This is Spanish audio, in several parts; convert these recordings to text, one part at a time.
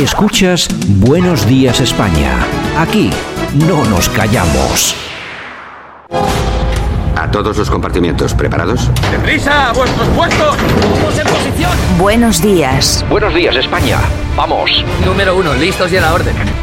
Escuchas Buenos Días España. Aquí no nos callamos. A todos los compartimientos, ¿preparados? ¡Deprisa! ¡A vuestros puestos! ¡Vamos en posición! Buenos días. Buenos días, España. Vamos. Número uno, listos y a la orden.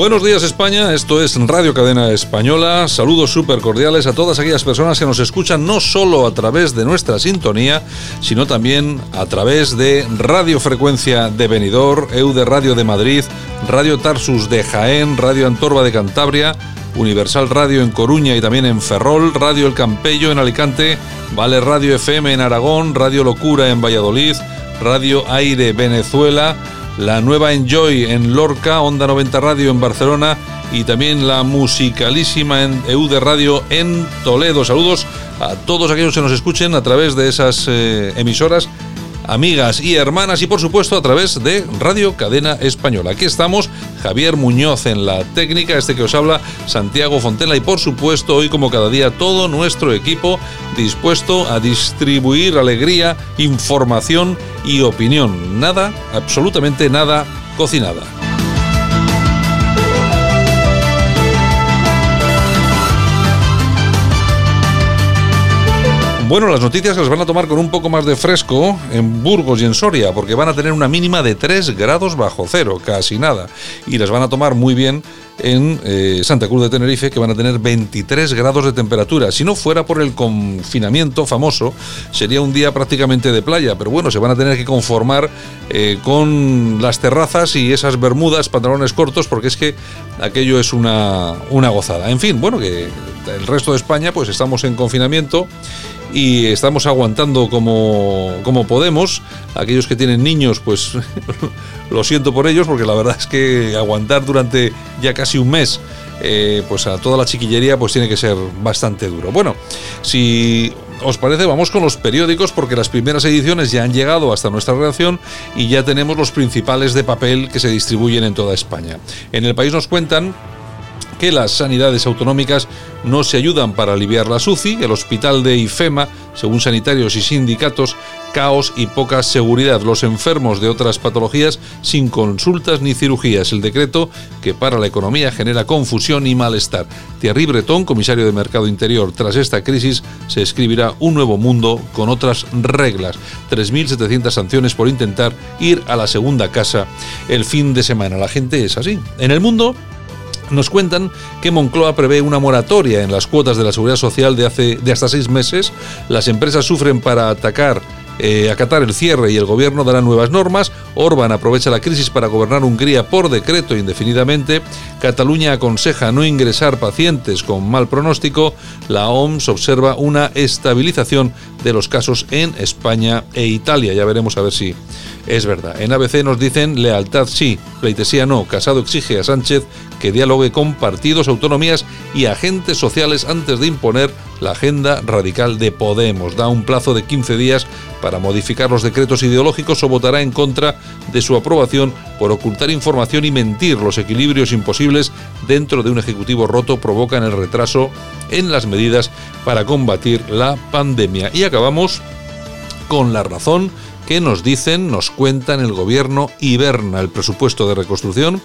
Buenos días España, esto es Radio Cadena Española. Saludos súper cordiales a todas aquellas personas que nos escuchan no solo a través de nuestra sintonía, sino también a través de Radio Frecuencia de Benidorm, EU de Radio de Madrid, Radio Tarsus de Jaén, Radio Antorba de Cantabria, Universal Radio en Coruña y también en Ferrol, Radio El Campello en Alicante, Vale Radio FM en Aragón, Radio Locura en Valladolid, Radio Aire Venezuela, la nueva Enjoy en Lorca, Onda 90 Radio en Barcelona y también la musicalísima en EU de Radio en Toledo. Saludos a todos aquellos que nos escuchen a través de esas eh, emisoras amigas y hermanas y por supuesto a través de Radio Cadena Española. Aquí estamos, Javier Muñoz en la técnica, este que os habla, Santiago Fontela y por supuesto hoy como cada día todo nuestro equipo dispuesto a distribuir alegría, información y opinión. Nada, absolutamente nada cocinada. Bueno, las noticias las van a tomar con un poco más de fresco en Burgos y en Soria, porque van a tener una mínima de 3 grados bajo cero, casi nada. Y las van a tomar muy bien en eh, Santa Cruz de Tenerife, que van a tener 23 grados de temperatura. Si no fuera por el confinamiento famoso, sería un día prácticamente de playa, pero bueno, se van a tener que conformar eh, con las terrazas y esas bermudas, pantalones cortos, porque es que aquello es una, una gozada. En fin, bueno, que el resto de España, pues estamos en confinamiento y estamos aguantando como, como podemos. Aquellos que tienen niños, pues lo siento por ellos, porque la verdad es que aguantar durante ya casi un mes, eh, pues a toda la chiquillería, pues tiene que ser bastante duro. Bueno, si os parece, vamos con los periódicos, porque las primeras ediciones ya han llegado hasta nuestra redacción y ya tenemos los principales de papel que se distribuyen en toda España. En el país nos cuentan que las sanidades autonómicas no se ayudan para aliviar la SUCI, el hospital de IFEMA, según sanitarios y sindicatos, caos y poca seguridad. Los enfermos de otras patologías sin consultas ni cirugías. El decreto que para la economía genera confusión y malestar. Thierry Breton, comisario de Mercado Interior, tras esta crisis se escribirá un nuevo mundo con otras reglas. 3.700 sanciones por intentar ir a la segunda casa el fin de semana. La gente es así. En el mundo nos cuentan que Moncloa prevé una moratoria en las cuotas de la seguridad social de, hace, de hasta seis meses. Las empresas sufren para atacar eh, acatar el cierre y el gobierno dará nuevas normas. Orban aprovecha la crisis para gobernar Hungría por decreto indefinidamente. Cataluña aconseja no ingresar pacientes con mal pronóstico. La OMS observa una estabilización de los casos en España e Italia. Ya veremos a ver si es verdad. En ABC nos dicen lealtad sí, pleitesía no. Casado exige a Sánchez que dialogue con partidos, autonomías y agentes sociales antes de imponer la agenda radical de Podemos. Da un plazo de 15 días para modificar los decretos ideológicos o votará en contra de su aprobación por ocultar información y mentir. Los equilibrios imposibles dentro de un Ejecutivo roto provocan el retraso en las medidas para combatir la pandemia. Y acabamos con la razón que nos dicen, nos cuentan el gobierno hiberna el presupuesto de reconstrucción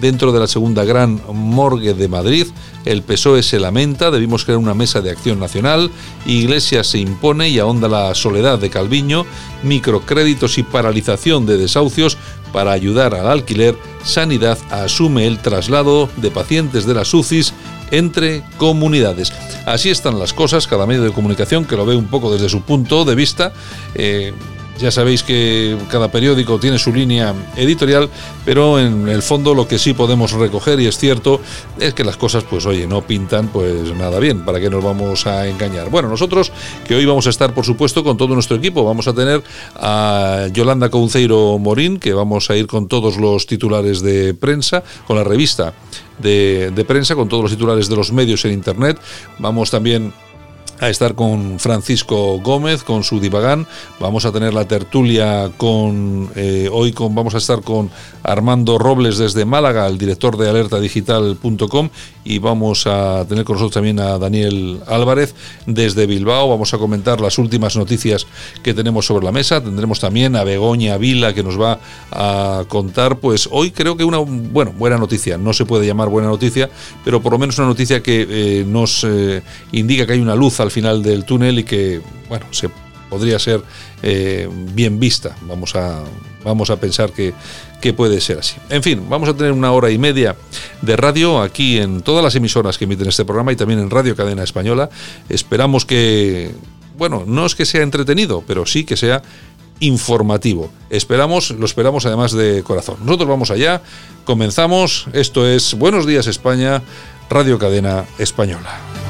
dentro de la segunda gran morgue de Madrid. El PSOE se lamenta, debimos crear una mesa de acción nacional, Iglesias se impone y ahonda la soledad de Calviño, microcréditos y paralización de desahucios para ayudar al alquiler, Sanidad asume el traslado de pacientes de las UCIs entre comunidades. Así están las cosas, cada medio de comunicación que lo ve un poco desde su punto de vista. Eh, Ya sabéis que cada periódico tiene su línea editorial, pero en el fondo lo que sí podemos recoger, y es cierto, es que las cosas, pues oye, no pintan pues nada bien. ¿Para qué nos vamos a engañar? Bueno, nosotros que hoy vamos a estar, por supuesto, con todo nuestro equipo. Vamos a tener a Yolanda Couceiro Morín, que vamos a ir con todos los titulares de prensa, con la revista de prensa, con todos los titulares de los medios en Internet. Vamos también a estar con Francisco Gómez, con su divagán. Vamos a tener la tertulia con eh, hoy con vamos a estar con Armando Robles desde Málaga, el director de alertadigital.com y vamos a tener con nosotros también a Daniel Álvarez desde Bilbao. Vamos a comentar las últimas noticias que tenemos sobre la mesa. Tendremos también a Begoña Vila que nos va a contar pues hoy creo que una bueno, buena noticia, no se puede llamar buena noticia, pero por lo menos una noticia que eh, nos eh, indica que hay una luz al final del túnel y que, bueno, se podría ser eh, bien vista. Vamos a, vamos a pensar que, que puede ser así. En fin, vamos a tener una hora y media de radio aquí en todas las emisoras que emiten este programa y también en Radio Cadena Española. Esperamos que, bueno, no es que sea entretenido, pero sí que sea informativo. Esperamos, lo esperamos además de corazón. Nosotros vamos allá, comenzamos. Esto es Buenos Días España, Radio Cadena Española.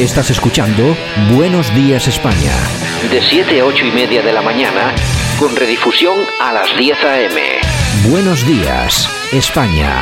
Estás escuchando Buenos Días España. De 7 a 8 y media de la mañana, con redifusión a las 10 a.m. Buenos Días España.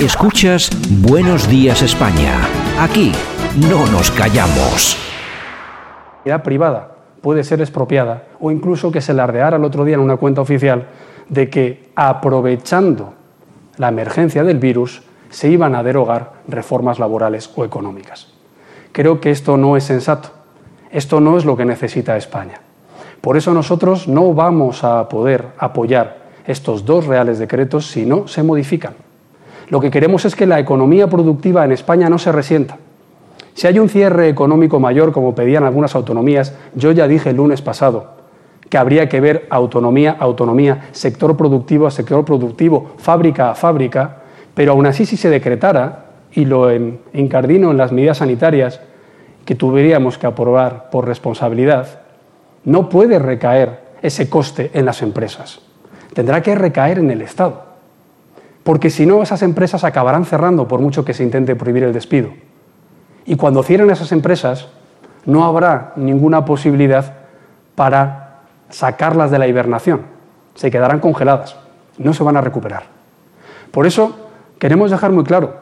Escuchas Buenos Días España. Aquí no nos callamos. propiedad privada puede ser expropiada o incluso que se lardeara el otro día en una cuenta oficial de que aprovechando la emergencia del virus se iban a derogar reformas laborales o económicas. Creo que esto no es sensato. Esto no es lo que necesita España. Por eso nosotros no vamos a poder apoyar estos dos reales decretos si no se modifican. Lo que queremos es que la economía productiva en España no se resienta. Si hay un cierre económico mayor, como pedían algunas autonomías, yo ya dije el lunes pasado que habría que ver autonomía a autonomía, sector productivo a sector productivo, fábrica a fábrica, pero aún así si se decretara, y lo incardino en las medidas sanitarias que tuviéramos que aprobar por responsabilidad, no puede recaer ese coste en las empresas. Tendrá que recaer en el Estado porque si no esas empresas acabarán cerrando por mucho que se intente prohibir el despido. Y cuando cierren esas empresas, no habrá ninguna posibilidad para sacarlas de la hibernación. Se quedarán congeladas, no se van a recuperar. Por eso queremos dejar muy claro,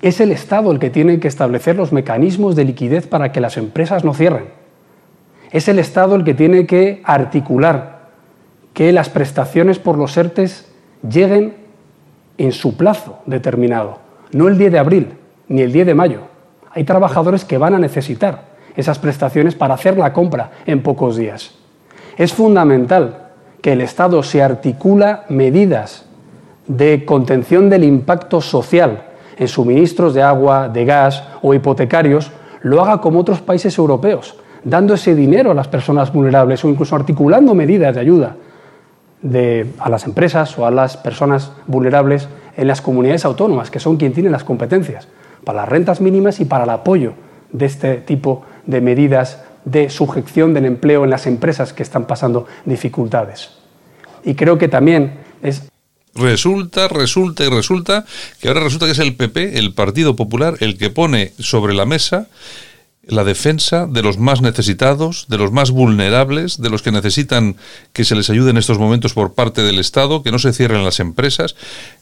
es el Estado el que tiene que establecer los mecanismos de liquidez para que las empresas no cierren. Es el Estado el que tiene que articular que las prestaciones por los ERTES lleguen en su plazo determinado, no el 10 de abril ni el 10 de mayo. Hay trabajadores que van a necesitar esas prestaciones para hacer la compra en pocos días. Es fundamental que el Estado se articula medidas de contención del impacto social en suministros de agua, de gas o hipotecarios, lo haga como otros países europeos, dando ese dinero a las personas vulnerables o incluso articulando medidas de ayuda a las empresas o a las personas vulnerables en las comunidades autónomas, que son quien tiene las competencias para las rentas mínimas y para el apoyo de este tipo de medidas de sujeción del empleo en las empresas que están pasando dificultades. Y creo que también es Resulta, resulta y resulta que ahora resulta que es el PP, el Partido Popular, el que pone sobre la mesa la defensa de los más necesitados, de los más vulnerables, de los que necesitan que se les ayude en estos momentos por parte del Estado, que no se cierren las empresas.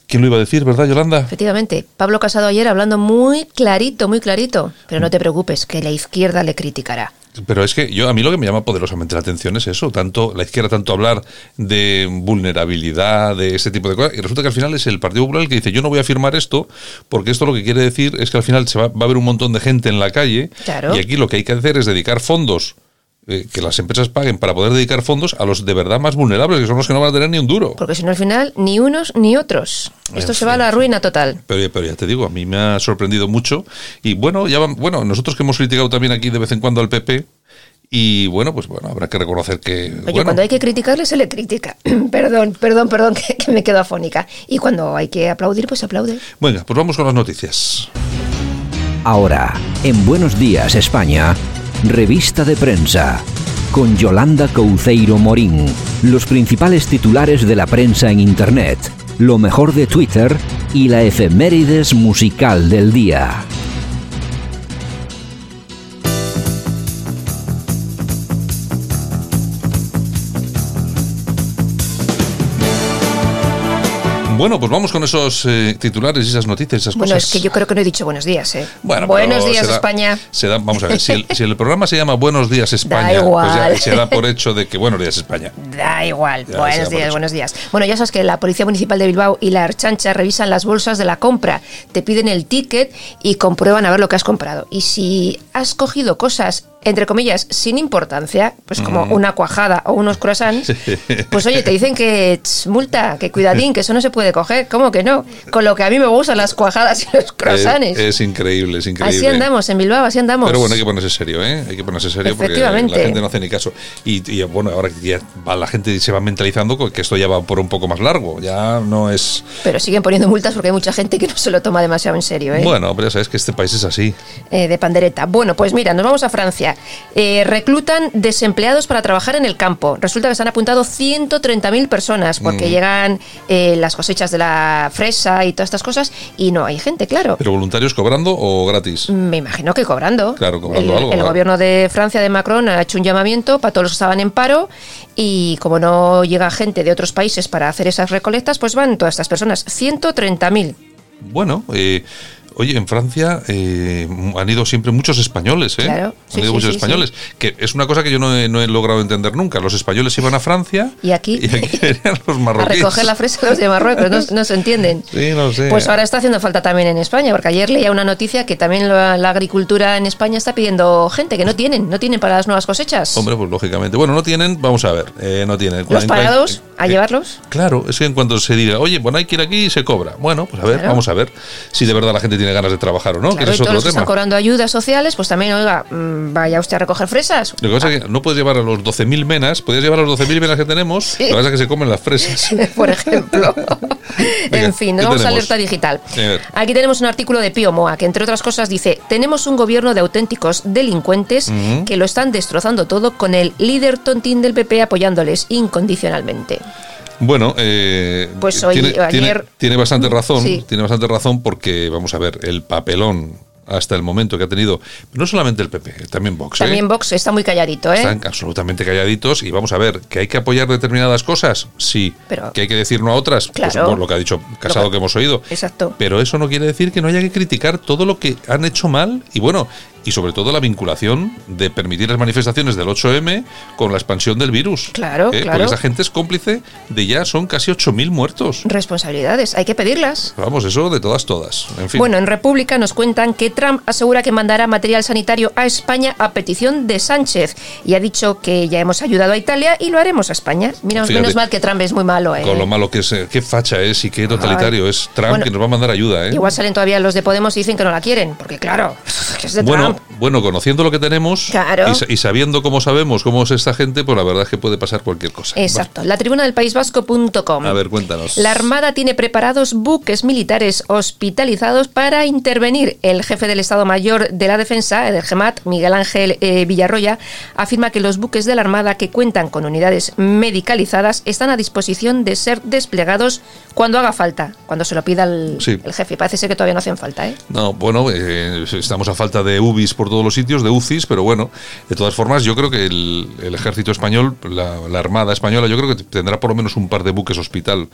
¿Quién lo iba a decir, verdad, Yolanda? Efectivamente. Pablo Casado ayer hablando muy clarito, muy clarito. Pero no te preocupes, que la izquierda le criticará. Pero es que yo a mí lo que me llama poderosamente la atención es eso, tanto la izquierda tanto hablar de vulnerabilidad, de ese tipo de cosas, y resulta que al final es el Partido Popular el que dice yo no voy a firmar esto, porque esto lo que quiere decir es que al final se va, va a haber un montón de gente en la calle, Claro. y aquí lo que hay que hacer es dedicar fondos. Eh, que las empresas paguen para poder dedicar fondos a los de verdad más vulnerables, que son los que no van a tener ni un duro. Porque si no, al final, ni unos ni otros. Esto En se va a la ruina total. Pero, pero ya te digo, a mí me ha sorprendido mucho. Y bueno, ya van- bueno, nosotros que hemos criticado también aquí de vez en cuando al PP, y bueno, pues bueno, habrá que reconocer que. Oye, bueno, cuando hay que criticarle, se le critica. perdón, perdón, perdón, que, que me quedo afónica. Y cuando hay que aplaudir, pues aplaude. Venga, pues vamos con las noticias. Ahora, en Buenos Días España, revista de prensa, con Yolanda Couceiro Morín, los principales titulares de la prensa en Internet, lo mejor de Twitter y la efemérides musical del día. Bueno, pues vamos con esos eh, titulares y esas noticias, esas Bueno, cosas. es que yo creo que no he dicho buenos días, ¿eh? Bueno, buenos días, da- España. se da- vamos a ver, si el, si el programa se llama Buenos Días España, pues igual. ya se da por hecho de que Buenos Días España. Da igual. Ya, da buenos días, buenos días. Bueno, ya sabes que la Policía Municipal de Bilbao y la Archancha revisan las bolsas de la compra, te piden el ticket y comprueban a ver lo que has comprado. Y si has cogido cosas, entre comillas, sin importancia, pues como una cuajada o unos croissants, pues oye, te dicen que tss, multa, que cuidadín, que eso no se puede coger. ¿Cómo que no? Con lo que a mí me gustan las cuajadas y los croissants. Es, es increíble, es increíble. Así andamos en Bilbao, así andamos. Pero bueno, hay que ponerse serio, ¿eh? Hay que ponerse serio porque la gente no hace ni caso. Y, y, bueno, ahora ya va, la gente se va mentalizando que esto ya va por un poco más largo. Ya no es. Pero siguen poniendo multas porque hay mucha gente que no se lo toma demasiado en serio. ¿eh? Bueno, pero ya sabes que este país es así. eh, de pandereta. Bueno, pues mira, nos vamos a Francia. Eh, reclutan desempleados para trabajar en el campo. Resulta que se han apuntado 130.000 personas porque llegan eh, las cosechas de la fresa y todas estas cosas y no hay gente, claro. ¿Pero voluntarios cobrando o gratis? Me imagino que cobrando. Claro, cobrando el, algo, El claro. gobierno de Francia, de Macron, ha hecho un llamamiento para todos los que estaban en paro y como no llega gente de otros países para hacer esas recolectas, pues van todas estas personas. 130.000. Bueno, eh, oye, en Francia eh, han ido siempre muchos españoles, ¿eh? Claro, han ido sí, muchos sí, españoles. Que es una cosa que yo no he, no he logrado entender nunca. Los españoles iban a Francia Y aquí, y aquí los a marroquíes. recoger la fresa los de Marruecos, no, no se entienden. Sí, no sé. Pues ahora está haciendo falta también en España, porque ayer leía una noticia que también la, la agricultura en España está pidiendo gente que no tienen, no tienen para las nuevas cosechas. Hombre, pues lógicamente. Bueno, no tienen, vamos a ver, eh, no tienen. Los En- parados, en- a eh, llevarlos. Claro, es que en cuanto se diga, oye, bueno, hay que ir aquí y se cobra. Bueno, pues a ver, Claro. vamos a ver si de verdad la gente tiene ganas de trabajar o no, Claro, que ese es todos otro los que tema. están cobrando ayudas sociales, pues también, oiga, mm, vaya usted a recoger fresas. Lo que pasa es que no puedes llevar a los 12.000 menas, podías llevar a los 12.000 menas que tenemos, lo que pasa es que se comen las fresas. por ejemplo. Venga, en fin, nos ¿qué vamos a tenemos? alerta digital. A. Aquí tenemos un artículo de Pío Moa que, entre otras cosas, dice: Tenemos un gobierno de auténticos delincuentes que lo están destrozando todo con el líder tontín del PP apoyándoles incondicionalmente. Bueno, eh, Pues hoy- tiene, ayer- tiene- tiene bastante razón, Sí. tiene bastante razón porque, vamos a ver, el papelón hasta el momento que ha tenido, no solamente el PP, también Vox, ¿eh? También Vox está muy calladito, ¿eh? Están absolutamente calladitos y vamos a ver, ¿que hay que apoyar determinadas cosas? Sí. Pero- ¿Que hay que decir no a otras? Pues, Claro. por lo que ha dicho Casado que hemos oído. Exacto. Pero eso no quiere decir que no haya que criticar todo lo que han hecho mal y bueno, y sobre todo la vinculación de permitir las manifestaciones del 8M con la expansión del virus. Claro, ¿Eh? claro. Porque esa gente es cómplice de ya son casi 8.000 muertos. Responsabilidades, hay que pedirlas. Vamos, eso de todas, todas. En fin. Bueno, en República nos cuentan que Trump asegura que mandará material sanitario a España a petición de Sánchez y ha dicho que ya hemos ayudado a Italia y lo haremos a España. Mira, Fíjate. menos mal que Trump es muy malo, ¿eh? con lo malo que es, eh, qué facha es y qué totalitario Ay. es Trump Bueno, que nos va a mandar ayuda, ¿eh? Igual salen todavía los de Podemos y dicen que no la quieren, porque claro, es de Bueno, Trump. bueno, conociendo lo que tenemos Claro. y, sa- y sabiendo cómo sabemos cómo es esta gente, pues la verdad es que puede pasar cualquier cosa. Exacto. La tribuna del País Vasco.com. A ver, cuéntanos. La Armada tiene preparados buques militares hospitalizados para intervenir. El jefe del Estado Mayor de la Defensa, del GEMAT, Miguel Ángel eh, Villarroya, afirma que los buques de la Armada que cuentan con unidades medicalizadas están a disposición de ser desplegados cuando haga falta, cuando se lo pida el, Sí. el jefe. Parece ser que todavía no hacen falta, ¿eh? No, bueno, eh, estamos a falta de UBIs por todos los sitios, de UCIs, pero bueno, de todas formas, yo creo que el, el ejército español, la, la Armada española, yo creo que tendrá por lo menos un par de buques hospital.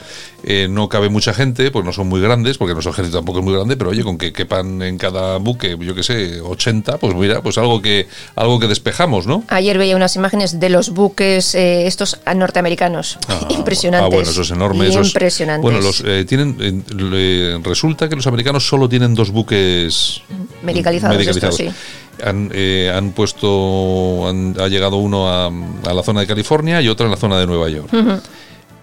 Eh, no cabe mucha gente, pues no son muy grandes, porque nuestro ejército tampoco es muy grande, pero oye, con que quepan en cada buque, yo que sé, 80, pues mira, pues algo que, algo que despejamos, ¿no? Ayer veía unas imágenes de los buques eh, estos norteamericanos. Ah, Impresionantes. Ah, bueno, esos enormes. esos- Impresionantes. bueno, los eh, tienen. eh, resulta que los americanos solo tienen dos buques Medicalizados estos, sí. Han, eh, han puesto. han- ha llegado uno a, a la zona de California y otro en la zona de Nueva York.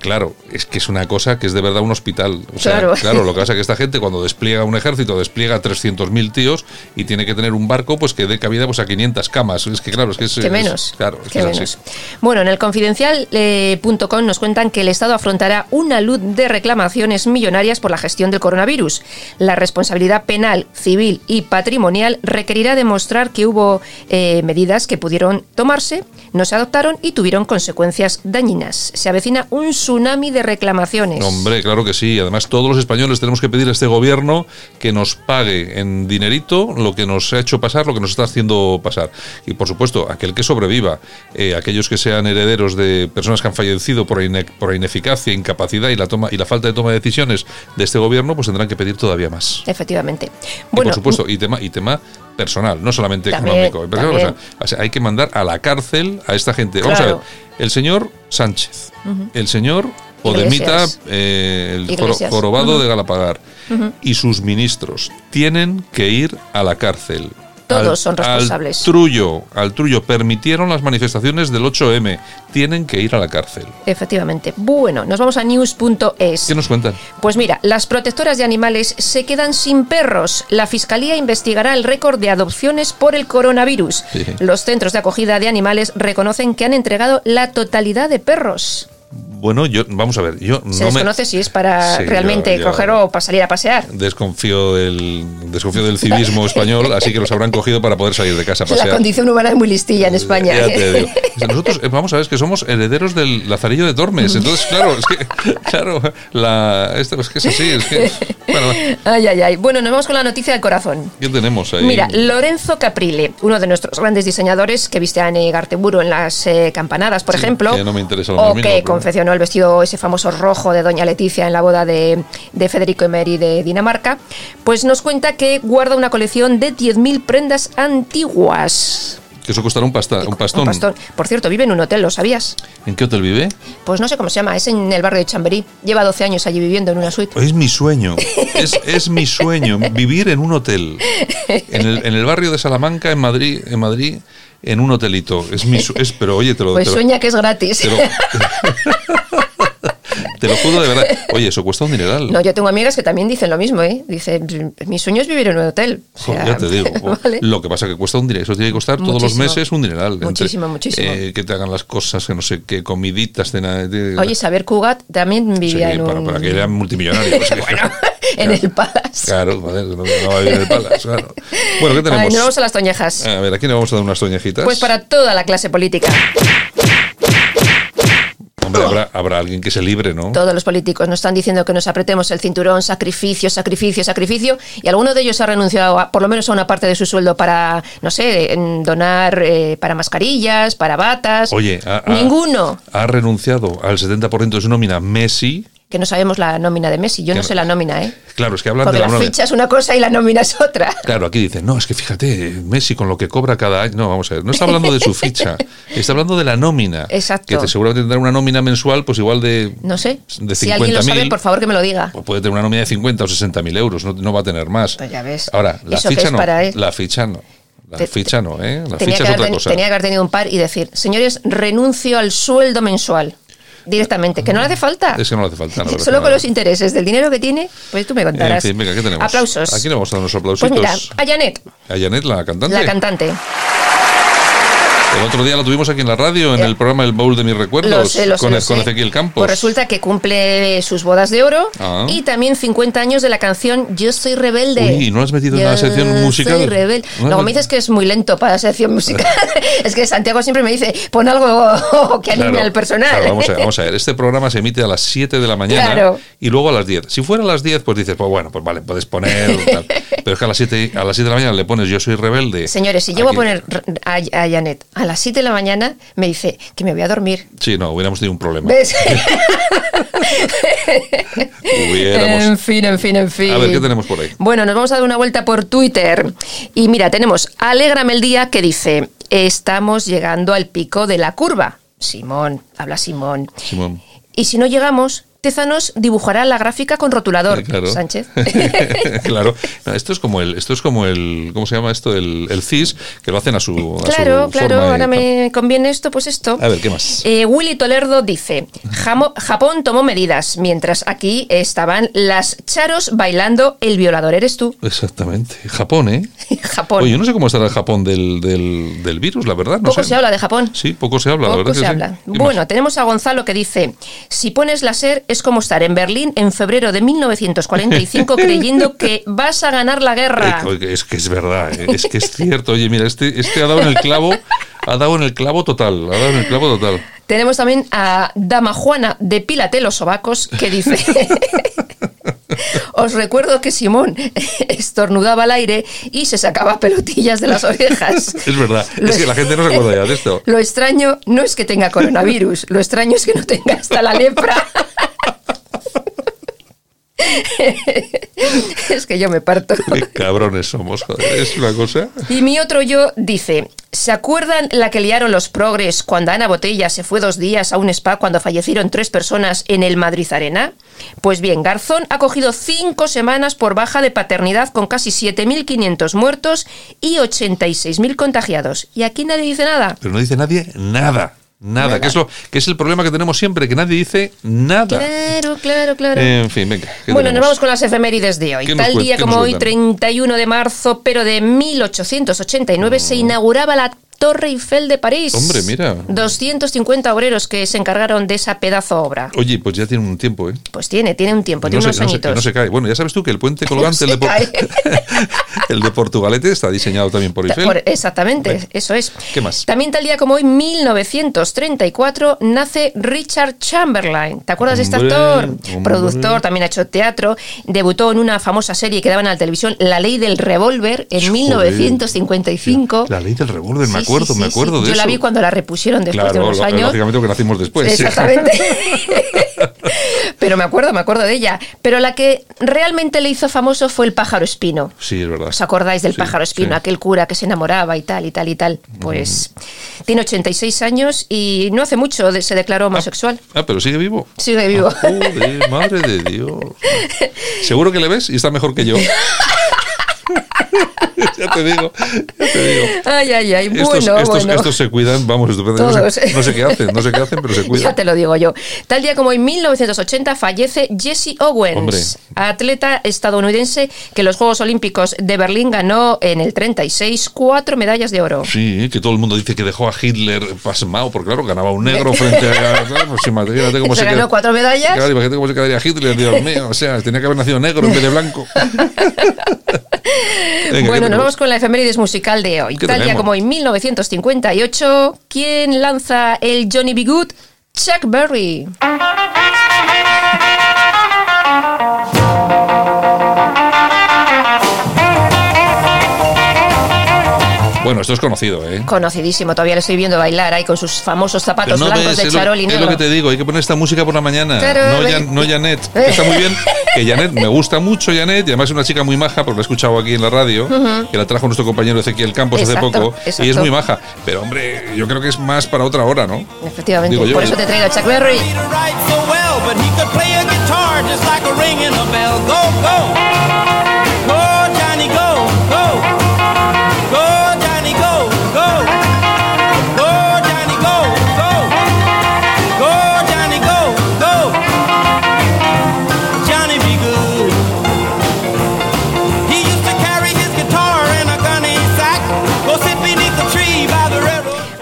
Claro, es que es una cosa que es de verdad un hospital. O sea, Claro. claro. lo que pasa es que esta gente cuando despliega un ejército, despliega 300.000 tíos y tiene que tener un barco pues que dé cabida pues a 500 camas. Es que claro, es que es... Que es- menos. claro, es que que es menos. así. Bueno, en el confidencial.com nos cuentan que el Estado afrontará una luz de reclamaciones millonarias por la gestión del coronavirus. La responsabilidad penal, civil y patrimonial requerirá demostrar que hubo eh, medidas que pudieron tomarse, no se adoptaron y tuvieron consecuencias dañinas. Se avecina un tsunami de reclamaciones. Hombre, claro que sí. Además, todos los españoles tenemos que pedir a este gobierno que nos pague en dinerito lo que nos ha hecho pasar, lo que nos está haciendo pasar. Y por supuesto, aquel que sobreviva, eh, aquellos que sean herederos de personas que han fallecido por, ine- por ineficacia, incapacidad y la toma y la falta de toma de decisiones de este gobierno, pues tendrán que pedir todavía más. Efectivamente. y Bueno, por supuesto, y tema, y tema personal, no solamente También, económico. O sea, hay que mandar a la cárcel a esta gente. Vamos a ver, el señor Sánchez, el señor Podemita, eh, el Iglesias. jorobado de Galapagar, y sus ministros tienen que ir a la cárcel. Todos son responsables. Al trullo, al trullo, permitieron las manifestaciones del 8M, tienen que ir a la cárcel. Efectivamente. Bueno, nos vamos a news.es. ¿Qué nos cuentan? Pues mira, las protectoras de animales se quedan sin perros. La Fiscalía investigará el récord de adopciones por el coronavirus. Sí. Los centros de acogida de animales reconocen que han entregado la totalidad de perros. Bueno, yo, vamos a ver, yo Se no me... desconoce si es para Sí, realmente yo- yo- coger o para salir a pasear. Desconfío del, desconfío del civismo español, así que los habrán cogido para poder salir de casa a La pasear. condición humana es muy listilla en España. Ya te digo. Nosotros, eh, vamos a ver, es que somos herederos del Lazarillo de Tormes. Entonces, claro, es que, claro, la, esto es que es así. Es que, bueno, Ay, ay, ay. Bueno, nos vamos con la noticia del corazón. ¿qué tenemos ahí? Mira, Lorenzo Caprile, uno de nuestros grandes diseñadores que viste a Anne Garteburu en las eh, campanadas, por Sí, ejemplo, que no me interesa lo o que confeccionó el vestido ese famoso rojo de Doña Leticia en la boda de, de Federico Emery de Dinamarca, pues nos cuenta que guarda una colección de 10.000 prendas antiguas. Que eso costará un, pasta, un pastón. Un pastón. Por cierto, vive en un hotel, ¿lo sabías? ¿En qué hotel vive? Pues no sé cómo se llama, es en el barrio de Chamberí. Lleva 12 años allí viviendo en una suite. Es mi sueño. Es, es mi sueño vivir en un hotel. En el, en el barrio de Salamanca, en Madrid, en Madrid, en un hotelito. Es mi es, pero oye, te lo, Pues te lo- sueña que es gratis. te lo- te lo juro de verdad. Oye, eso cuesta un dineral. No, yo tengo amigas que también dicen lo mismo, ¿eh? Dice, mi sueño es vivir en un hotel. O Jo, sea, ya te digo. ¿vale? Lo que pasa es que cuesta un dineral. Eso tiene que costar todos los Muchísimo. meses un dineral. Entre, Muchísimo, muchísimo. eh, que te hagan las cosas, que no sé qué, comiditas. De, na- de- Oye, Saber Cugat también Sí, vivía en para, un... para que era multimillonario. pues, bueno, en el Palace. Claro, joder, no, no va a vivir en el Palace, claro. Bueno, ¿qué tenemos? Ay, nos vamos a las toñejas. A ver, aquí le vamos a dar unas toñejitas. Pues para toda la clase política. Hombre, habrá, habrá alguien que se libre, ¿no? Todos los políticos nos están diciendo que nos apretemos el cinturón, sacrificio, sacrificio, sacrificio, y alguno de ellos ha renunciado a, por lo menos a una parte de su sueldo para, no sé, donar eh, para mascarillas, para batas. Oye, ha- Ninguno. ha renunciado al 70% de su nómina Messi. Que no sabemos la nómina de Messi. Yo no sé la nómina, ¿eh? Claro, es que hablan Porque de la la nómina. ficha es una cosa y la nómina es otra. Claro, aquí dicen, no, es que fíjate, Messi con lo que cobra cada año. No, vamos a ver, no está hablando de su ficha, está hablando de la nómina. Exacto. Que te, seguramente tendrá una nómina mensual, pues igual de. No sé. De si alguien lo sabe, 50.000. por favor que me lo diga. puede tener una nómina de 50 o 60 mil euros, no, no va a tener más. Pues ya ves. Ahora, la ¿Eso qué ficha no. para? La ficha no. La Te- ficha no, ¿eh? La ficha es otra ten- cosa. tenía que haber tenido un par y decir, señores, renuncio al sueldo mensual. Directamente, que no le hace falta. Es que no le hace falta, la Solo con los intereses del dinero que tiene, pues tú me contarás. En fin, venga, ¿qué tenemos? Aplausos. Aquí le vamos a dar unos Pues aplausitos. mira, a Janet, A Janet, la cantante. la cantante. El otro día lo tuvimos aquí en la radio, en el programa El Bowl de mis recuerdos, Eh, Lo sé, lo sé, con, lo con sé. Ezequiel Campos. Pues resulta que cumple sus bodas de oro Ah. y también 50 años de la canción Yo soy rebelde. Uy, ¿y no has metido en Yo la sección musical? Soy rebelde. ¿No me dices que es muy lento para la sección musical. es que Santiago siempre me dice, pon algo que anime Claro, al personal. claro, vamos, a ver, vamos a ver, este programa se emite a las 7 de la mañana Claro. y luego a las 10. Si fuera a las 10, pues dices, pues bueno, pues vale, puedes poner. tal. Pero es que a las 7 a las 7 de la mañana le pones Yo soy rebelde. Señores, si llego a poner a, a Janet a las 7 de la mañana, me dice que me voy a dormir. Sí, no, hubiéramos tenido un problema. ¿Ves? Hubiéramos. En fin, en fin, en fin. A ver, ¿qué tenemos por ahí? Bueno, nos vamos a dar una vuelta por Twitter. Y mira, tenemos Alégrame el día que dice, estamos llegando al pico de la curva. Simón, habla Simón. Simón. Y si no llegamos, Tezanos dibujará la gráfica con rotulador. Eh, Claro. Sánchez. claro. No, esto es como el, esto es como el, ¿cómo se llama esto? El, el CIS, que lo hacen a su, a Claro, su claro, forma ahora me conviene esto, pues esto. A ver, ¿qué más? Eh, Willy Tolerdo dice, "Jamo- Japón tomó medidas, mientras aquí estaban las charos bailando El violador eres tú. Exactamente. Japón, ¿eh? Japón. Oye, yo no sé cómo estará el Japón del, del, del virus, la verdad. No Poco sé. se habla de Japón. Sí, poco se habla, la Poco verdad se que habla. ¿Qué Bueno, más? tenemos a Gonzalo que dice, si pones láser es como estar en Berlín en febrero de 1945 creyendo que vas a ganar la guerra. Eh, Es que es verdad, eh, es que es cierto. Oye, mira, este, este ha dado en el clavo, ha dado en el clavo total, ha dado en el clavo total. Tenemos también a Dama Juana de Pílate los sobacos que dice... Os recuerdo que Simón estornudaba al aire y se sacaba pelotillas de las orejas. Es verdad, es que la gente no se acuerda ya de esto. Lo extraño no es que tenga coronavirus, lo extraño es que no tenga hasta la lepra. es que yo me parto. Qué cabrones somos, joder, es una cosa. Y mi otro yo dice, ¿se acuerdan la que liaron los progres cuando Ana Botella se fue dos días a un spa cuando fallecieron tres personas en el Madrid Arena? Pues bien, Garzón ha cogido cinco semanas por baja de paternidad con casi 7.500 muertos y 86.000 contagiados. Y aquí nadie dice nada. Pero no dice nadie nada, nada, Nada. Que, es lo, que es el problema que tenemos siempre, que nadie dice nada. Claro, claro, claro. En fin, venga. ¿qué Bueno, nos vamos con las efemérides de hoy. ¿Qué nos Tal día como hoy, cuentan? 31 de marzo, pero de 1889, se inauguraba la Torre Eiffel de París. Hombre, mira. 250 obreros que se encargaron de esa pedazo obra. Oye, pues ya tiene un tiempo, ¿eh? Pues tiene, tiene un tiempo, no, tiene se, unos no, se, no se cae. Bueno, ya sabes tú que el puente colgante, el, de el Portugalete, está diseñado también por Eiffel. Por- exactamente, eso es. ¿Qué más? También tal día como hoy, 1934, nace Richard Chamberlain. ¿Te acuerdas de este actor? hombre. Productor, también ha hecho teatro. Debutó en una famosa serie que daban a la televisión, La Ley del Revólver, en Joder. 1955. La ley del revólver, me Sí, sí, acuerdo, me acuerdo de Yo eso. la vi cuando la repusieron después de Claro, unos lo- años. lógicamente porque nacimos después. Exactamente. Pero me acuerdo, me acuerdo de ella. Pero la que realmente le hizo famoso fue el pájaro espino. Sí, es verdad. ¿Os acordáis del Sí, pájaro espino? sí. Aquel cura que se enamoraba y tal, y tal, y tal. Pues tiene 86 años y no hace mucho de- se declaró homosexual. Ah, pero sigue vivo. Sigue vivo. Ah, joder, madre de Dios. Seguro que le ves y está mejor que yo. ya te digo, ya te digo. Ay, ay, ay. Estos, Bueno, estos, bueno. estos se cuidan, vamos, estupendamente. No sé, Todos. no sé qué hacen, no sé qué hacen, pero se Ya cuidan. te lo digo yo. Tal día como en 1980 fallece Jesse Owens, Hombre. atleta estadounidense que en los Juegos Olímpicos de Berlín ganó en el 36 cuatro medallas de oro. Sí, que todo el mundo dice que dejó a Hitler pasmado, porque claro, ganaba un negro frente a. Pues imagínate cómo Se se, ganó queda- cuatro medallas. Claro, imagínate cómo se quedaría Hitler, Dios mío. O sea, tenía que haber nacido negro en vez de blanco. Venga, ¿qué bueno, nos tenemos? Vamos con la efemérides musical de hoy. ¿Qué Tal día como en 1958, ¿quién lanza el Johnny B. Good? Chuck Berry. Bueno, esto es conocido, ¿eh? Conocidísimo, todavía le estoy viendo bailar ahí con sus famosos zapatos no blancos ves, de es, lo, charol y es negro. lo que te digo, hay que poner esta música por la mañana. Claro, no, Jan- no Janet, está muy bien. Que Janet, me gusta mucho Janet, y además es una chica muy maja, porque la he escuchado aquí en la radio, que la trajo nuestro compañero Ezequiel Campos hace Exacto, poco, y es exacto. muy maja. Pero hombre, yo creo que es más para otra hora, ¿no? Efectivamente, Digo yo, por eso ¿eh? te traigo a Chuck Berry. but he could play a guitar just like a ring in a bell. Go. Go,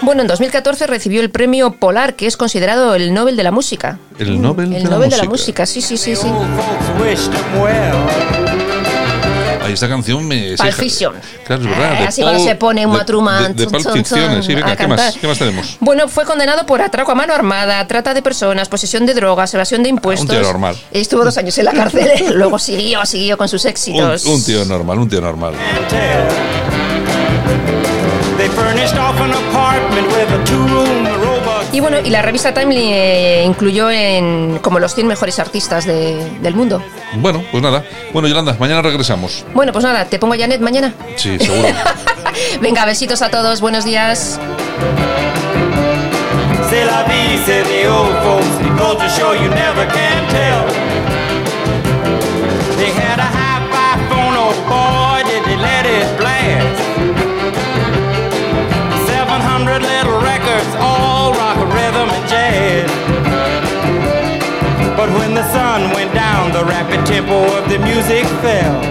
Bueno, en 2014 recibió el premio Polar, que es considerado el Nobel de la música. El Nobel, El de, Nobel la de la música. sí, sí, sí, sí. Ahí esta canción me... Pulp Fiction. Claro, es verdad. Eh, de así Paul- se pone Uma de- Truman, De, de tun, tun, Ficciones, sí, venga, ¿qué más? ¿Qué más tenemos? Bueno, fue condenado por atraco a mano armada, trata de personas, posesión de drogas, evasión de impuestos. Un tío normal. Estuvo dos años en la cárcel. Luego siguió, siguió con sus Un, éxitos. un tío normal, un tío normal. They furnished off an apartment with a two-room robot. Y bueno, y la revista Time le incluyó en como los 100 mejores artistas de- del mundo. Bueno, pues nada. Bueno, Yolanda, mañana regresamos. Bueno, pues nada, te pongo a Janet mañana. Sí, seguro. Venga, besitos a todos, buenos días. C'est la vie, said the old folks. It goes to show you never can tell. But when the sun went down, the rapid tempo of the music fell.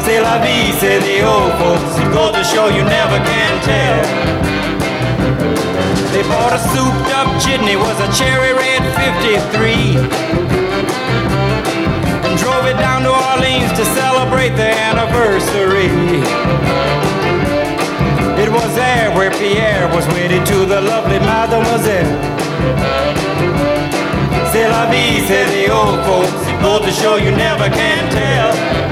C'est la vie, said the old folks. It goes to show you never can tell. They bought a souped up jitney, was a cherry red 53. And drove it down to Orleans to celebrate the anniversary. It was there where Pierre was wedded to the lovely mademoiselle. C'est la vie, said the old folks. Goes to show you never can tell.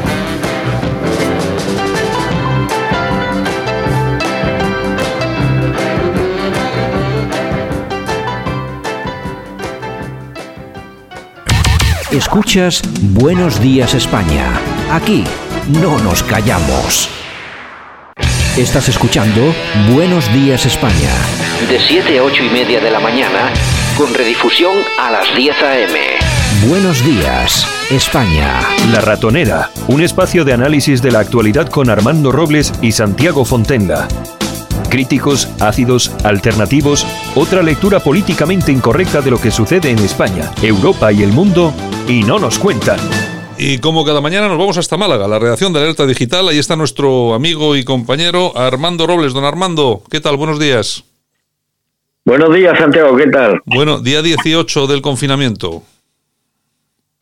Escuchas Buenos Días España. Aquí no nos callamos. Estás escuchando Buenos Días España. De 7 a 8 y media de la mañana, con redifusión a las 10 a.m. Buenos días España. La Ratonera, un espacio de análisis de la actualidad con Armando Robles y Santiago Fontenga. Críticos, ácidos, alternativos, otra lectura políticamente incorrecta de lo que sucede en España, Europa y el mundo, y no nos cuentan. Y como cada mañana nos vamos hasta Málaga, la redacción de Alerta Digital. Ahí está nuestro amigo y compañero Armando Robles. Don Armando, ¿qué tal? Buenos días. Buenos días, Santiago, ¿qué tal? Bueno, día 18 del confinamiento.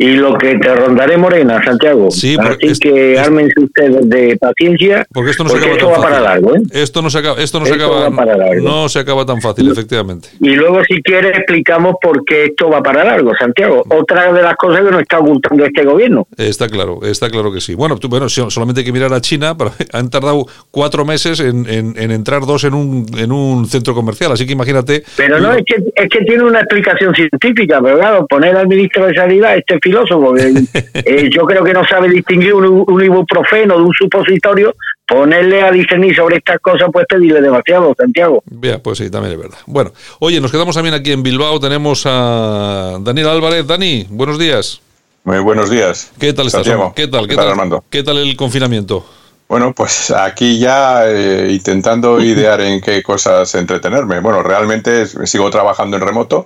Y lo que te rondaré morena, Santiago. Sí, Así es- que ármense ustedes de paciencia, Porque esto no se porque acaba esto tan va fácil. para largo, ¿eh? Esto no se acaba, esto no se Esto acaba, va para largo. no se acaba tan fácil, efectivamente. Y luego, si quieres, explicamos por qué esto va para largo, Santiago. Otra de las cosas que nos está ocultando este gobierno. Está claro, está claro que sí. Bueno, tú, bueno, so- solamente hay que mirar a China, pero han tardado cuatro meses en, en- en entrar dos en un, en un centro comercial, así que imagínate. Pero no, es que, es que tiene una explicación científica, pero claro, poner al ministro de Sanidad, este filósofo, eh, yo creo que no sabe distinguir un, un ibuprofeno de un supositorio, ponerle a discernir sobre estas cosas, pues pedirle demasiado, Santiago. Ya, pues sí, también es verdad. Bueno, oye, nos quedamos también aquí en Bilbao, tenemos a Daniel Álvarez. Dani, buenos días. Muy buenos días. ¿Qué tal estás? Santiago. ¿Qué tal? ¿Qué tal, Armando? ¿Qué tal el confinamiento? Bueno, pues aquí ya eh, intentando idear en qué cosas entretenerme. Bueno, realmente sigo trabajando en remoto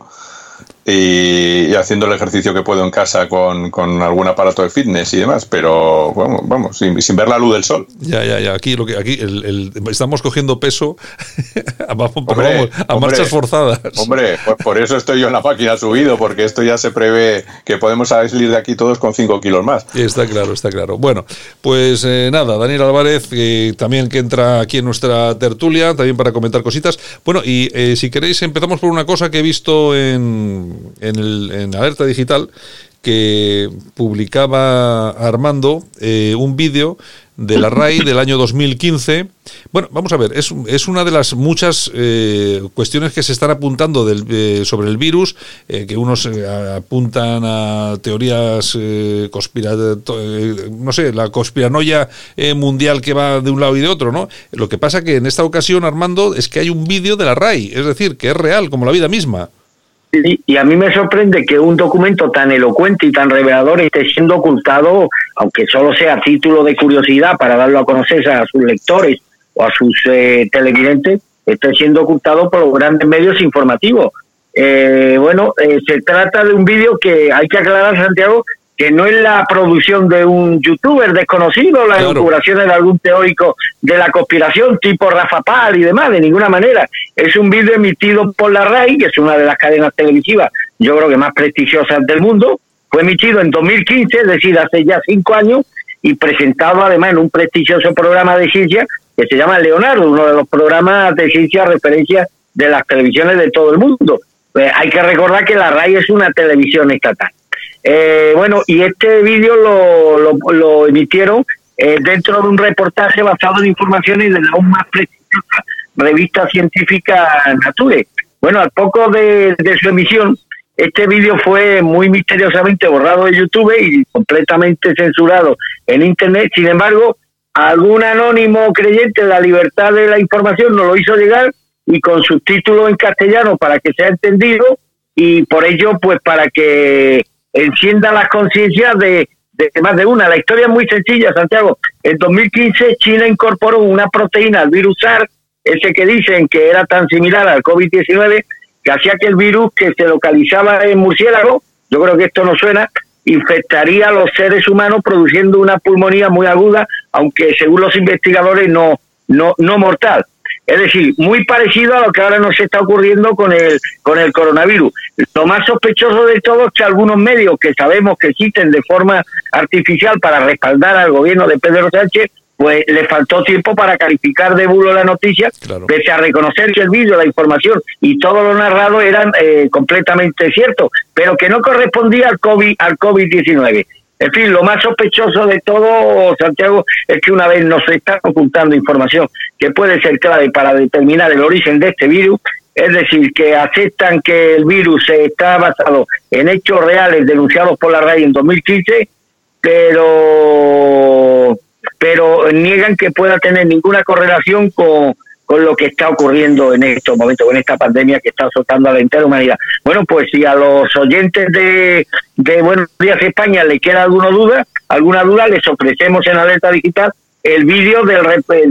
y, y haciendo el ejercicio que puedo en casa con, con algún aparato de fitness y demás, pero vamos, vamos sin, sin ver la luz del sol. Ya, ya, ya. Aquí, lo que, aquí el- el- estamos cogiendo peso vamos, Hombre, vamos, a hombre, marchas forzadas. Hombre, pues por eso estoy yo en la máquina subido, porque esto ya se prevé que podemos salir de aquí todos con 5 kilos más. Está claro, está claro. Bueno, pues eh, nada, Daniel Álvarez, eh, también que entra aquí en nuestra tertulia, también para comentar cositas. Bueno, y eh, si queréis, empezamos por una cosa que he visto en, en, el, en Alerta Digital, que publicaba Armando eh, un vídeo de la RAI del año 2015. Bueno, vamos a ver, es, es una de las muchas eh, cuestiones que se están apuntando del, eh, sobre el virus, eh, que unos eh, apuntan a teorías eh, conspira- to- eh, no sé, la conspiranoia mundial que va de un lado y de otro, ¿no? Lo que pasa que en esta ocasión, Armando, es que hay un vídeo de la RAI, es decir, que es real, como la vida misma. Y, y a mí me sorprende que un documento tan elocuente y tan revelador esté siendo ocultado, aunque solo sea título de curiosidad para darlo a conocer a sus lectores o a sus eh, televidentes, esté siendo ocultado por los grandes medios informativos. Eh, bueno, eh, se trata de un vídeo que hay que aclarar, Santiago, que no es la producción de un youtuber desconocido, las Claro. elucubraciones de algún teórico de la conspiración tipo Rafa Pal y demás, de ninguna manera. Es un vídeo emitido por la RAI, que es una de las cadenas televisivas, yo creo que más prestigiosas del mundo. Fue emitido en 2015, es decir, hace ya cinco años, y presentado además en un prestigioso programa de ciencia que se llama Leonardo, uno de los programas de ciencia referencia de las televisiones de todo el mundo. Eh, hay que recordar que la RAI es una televisión estatal. Eh, bueno, y este vídeo lo, lo, lo emitieron eh, dentro de un reportaje basado en informaciones de la aún más prestigiosa revista científica Nature. Bueno, al poco de, de su emisión, este vídeo fue muy misteriosamente borrado de YouTube y completamente censurado en Internet. Sin embargo, algún anónimo creyente de la libertad de la información nos lo hizo llegar y con subtítulos en castellano para que sea entendido y por ello, pues para que encienda las conciencias de, de más de una. La historia es muy sencilla, Santiago. En 2015 China incorporó una proteína al virus SARS, ese que dicen que era tan similar al COVID-19, que hacía que el virus que se localizaba en murciélago, yo creo que esto no suena, infectaría a los seres humanos produciendo una pulmonía muy aguda, aunque según los investigadores no, no, no mortal. Es decir, muy parecido a lo que ahora nos está ocurriendo con el, con el coronavirus. Lo más sospechoso de todo es que algunos medios que sabemos que existen de forma artificial para respaldar al gobierno de Pedro Sánchez, pues le faltó tiempo para calificar de bulo la noticia, pese a reconocer que el vídeo, la información y todo lo narrado eran eh, completamente ciertos, pero que no correspondía al COVID al COVID-19. En fin, lo más sospechoso de todo, Santiago, es que una vez nos están ocultando información que puede ser clave para determinar el origen de este virus, es decir, que aceptan que el virus está basado en hechos reales denunciados por la RAI en 2015, pero pero niegan que pueda tener ninguna correlación con, con lo que está ocurriendo en estos momentos, con esta pandemia que está azotando a la entera humanidad. Bueno, pues si a los oyentes de, de Buenos Días España le queda alguna duda, alguna duda, les ofrecemos en Alerta Digital el vídeo del,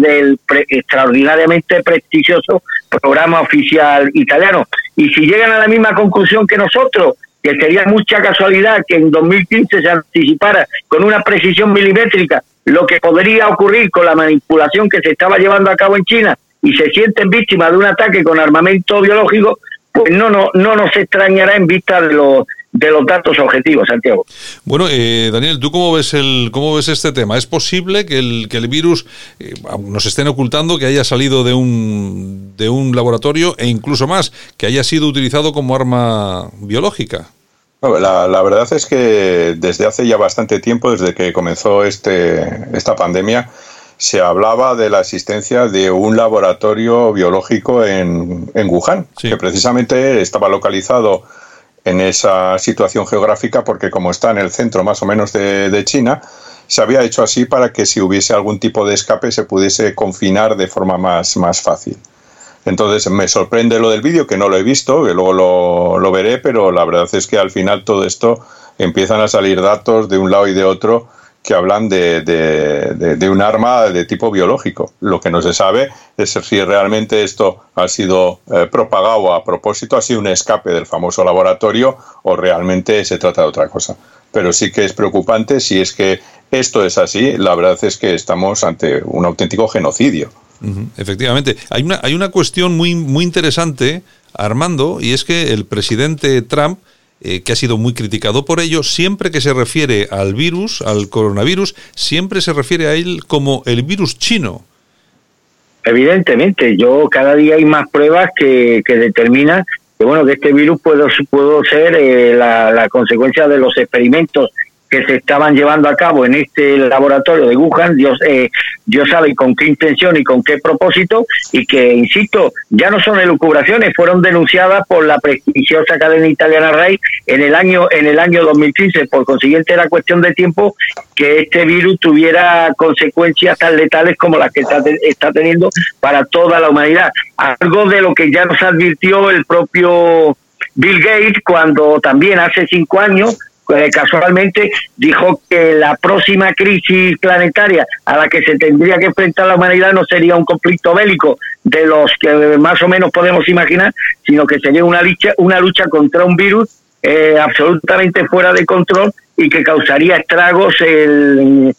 del pre- extraordinariamente prestigioso programa oficial italiano. Y si llegan a la misma conclusión que nosotros, que sería mucha casualidad que en 2015 se anticipara con una precisión milimétrica lo que podría ocurrir con la manipulación que se estaba llevando a cabo en China y se sienten víctimas de un ataque con armamento biológico, pues no, no, no nos extrañará en vista de los, de los datos objetivos, Santiago. Bueno, eh, Daniel, ¿tú cómo ves el cómo ves este tema? ¿Es posible que el, que el virus eh, nos estén ocultando que haya salido de un de un laboratorio e incluso más que haya sido utilizado como arma biológica? La, la verdad es que desde hace ya bastante tiempo, desde que comenzó este, esta pandemia, se hablaba de la existencia de un laboratorio biológico en, en Wuhan, que precisamente estaba localizado en esa situación geográfica porque como está en el centro más o menos de, de China, se había hecho así para que si hubiese algún tipo de escape se pudiese confinar de forma más, más fácil. Entonces me sorprende lo del vídeo, que no lo he visto, que luego lo, lo veré, pero la verdad es que al final todo esto empiezan a salir datos de un lado y de otro que hablan de, de, de- un arma de tipo biológico. Lo que no se sabe es si realmente esto ha sido eh, propagado a propósito, ha sido un escape del famoso laboratorio o realmente se trata de otra cosa. Pero sí que es preocupante si es que esto es así, la verdad es que estamos ante un auténtico genocidio. Efectivamente. Hay una, hay una cuestión muy, muy interesante, Armando, y es que el presidente Trump, eh, que ha sido muy criticado por ello, siempre que se refiere al virus, al coronavirus, siempre se refiere a él como el virus chino. Evidentemente, yo cada día hay más pruebas que, que determinan que bueno, que este virus pudo, pudo ser eh, la, la consecuencia de los experimentos que se estaban llevando a cabo en este laboratorio de Wuhan, Dios, eh, Dios sabe con qué intención y con qué propósito, y que, insisto, ya no son elucubraciones, fueron denunciadas por la prestigiosa cadena italiana RAI en el año en el año 2015. Por consiguiente, era cuestión de tiempo que este virus tuviera consecuencias tan letales como las que está, está teniendo para toda la humanidad. Algo de lo que ya nos advirtió el propio Bill Gates cuando también hace cinco años eh, casualmente dijo que la próxima crisis planetaria a la que se tendría que enfrentar la humanidad no sería un conflicto bélico de los que más o menos podemos imaginar, sino que sería una lucha, una lucha contra un virus eh, absolutamente fuera de control y que causaría estragos en,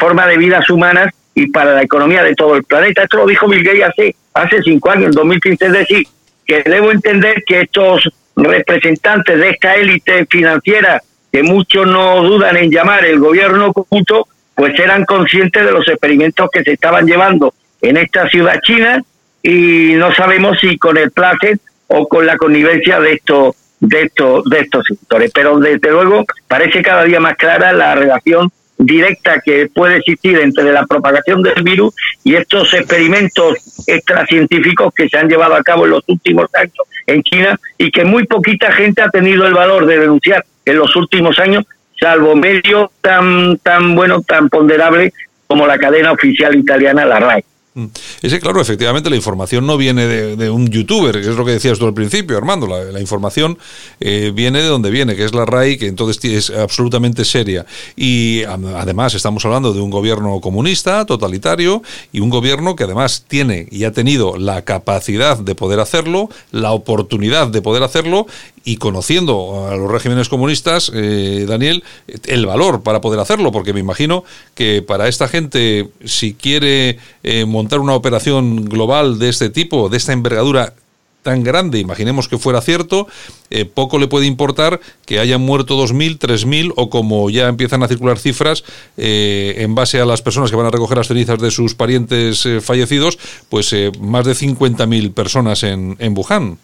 forma de vidas humanas y para la economía de todo el planeta. Esto lo dijo Bill Gates hace, hace cinco años, en 2015, es decir, que debo entender que estos representantes de esta élite financiera que muchos no dudan en llamar el gobierno oculto, pues eran conscientes de los experimentos que se estaban llevando en esta ciudad china y no sabemos si con el placer o con la connivencia de estos de estos de estos sectores, pero desde luego parece cada día más clara la relación directa que puede existir entre la propagación del virus y estos experimentos extracientíficos que se han llevado a cabo en los últimos años en China y que muy poquita gente ha tenido el valor de denunciar en los últimos años, salvo medios tan tan bueno, tan ponderable como la cadena oficial italiana la RAI. Mm. Ese, claro, efectivamente la información no viene de, un youtuber, que es lo que decías tú al principio, Armando. La, información eh, viene de donde viene, que es la RAI, que entonces es absolutamente seria. Y además estamos hablando de un gobierno comunista, totalitario, y un gobierno que además tiene y ha tenido la capacidad de poder hacerlo, la oportunidad de poder hacerlo, y conociendo a los regímenes comunistas, eh, Daniel, el valor para poder hacerlo, porque me imagino que para esta gente, si quiere eh, montar una operación global de este tipo, de esta envergadura tan grande, imaginemos que fuera cierto, eh, poco le puede importar que hayan muerto 2.000, 3.000 o como ya empiezan a circular cifras en base a las personas que van a recoger las cenizas de sus parientes fallecidos, pues más de 50.000 personas en, en Wuhan.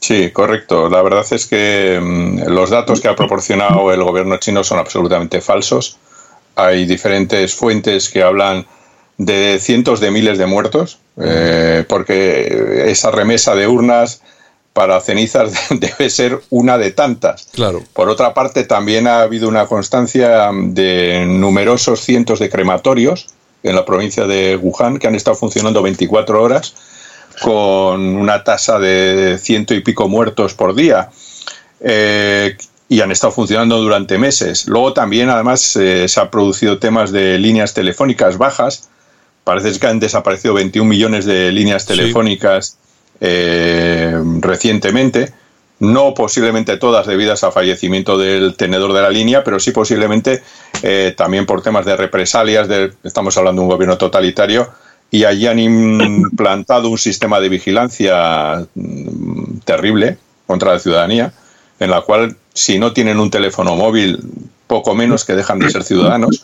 Sí, correcto. La verdad es que mm, los datos que ha proporcionado el gobierno chino son absolutamente falsos. Hay diferentes fuentes que hablan de cientos de miles de muertos, eh, porque esa remesa de urnas para cenizas debe ser una de tantas. Claro. Por otra parte, también ha habido una constancia de numerosos cientos de crematorios en la provincia de Wuhan que han estado funcionando 24 horas con una tasa de ciento y pico muertos por día. Eh, y han estado funcionando durante meses. Luego también, además, eh, se han producido temas de líneas telefónicas bajas. Parece que han desaparecido 21 millones de líneas telefónicas eh, recientemente. No posiblemente todas debidas a fallecimiento del tenedor de la línea, pero sí posiblemente también por temas de represalias. De, estamos hablando de un gobierno totalitario y allí han implantado un sistema de vigilancia mm, terrible contra la ciudadanía, en la cual si no tienen un teléfono móvil, poco menos que dejan de ser ciudadanos.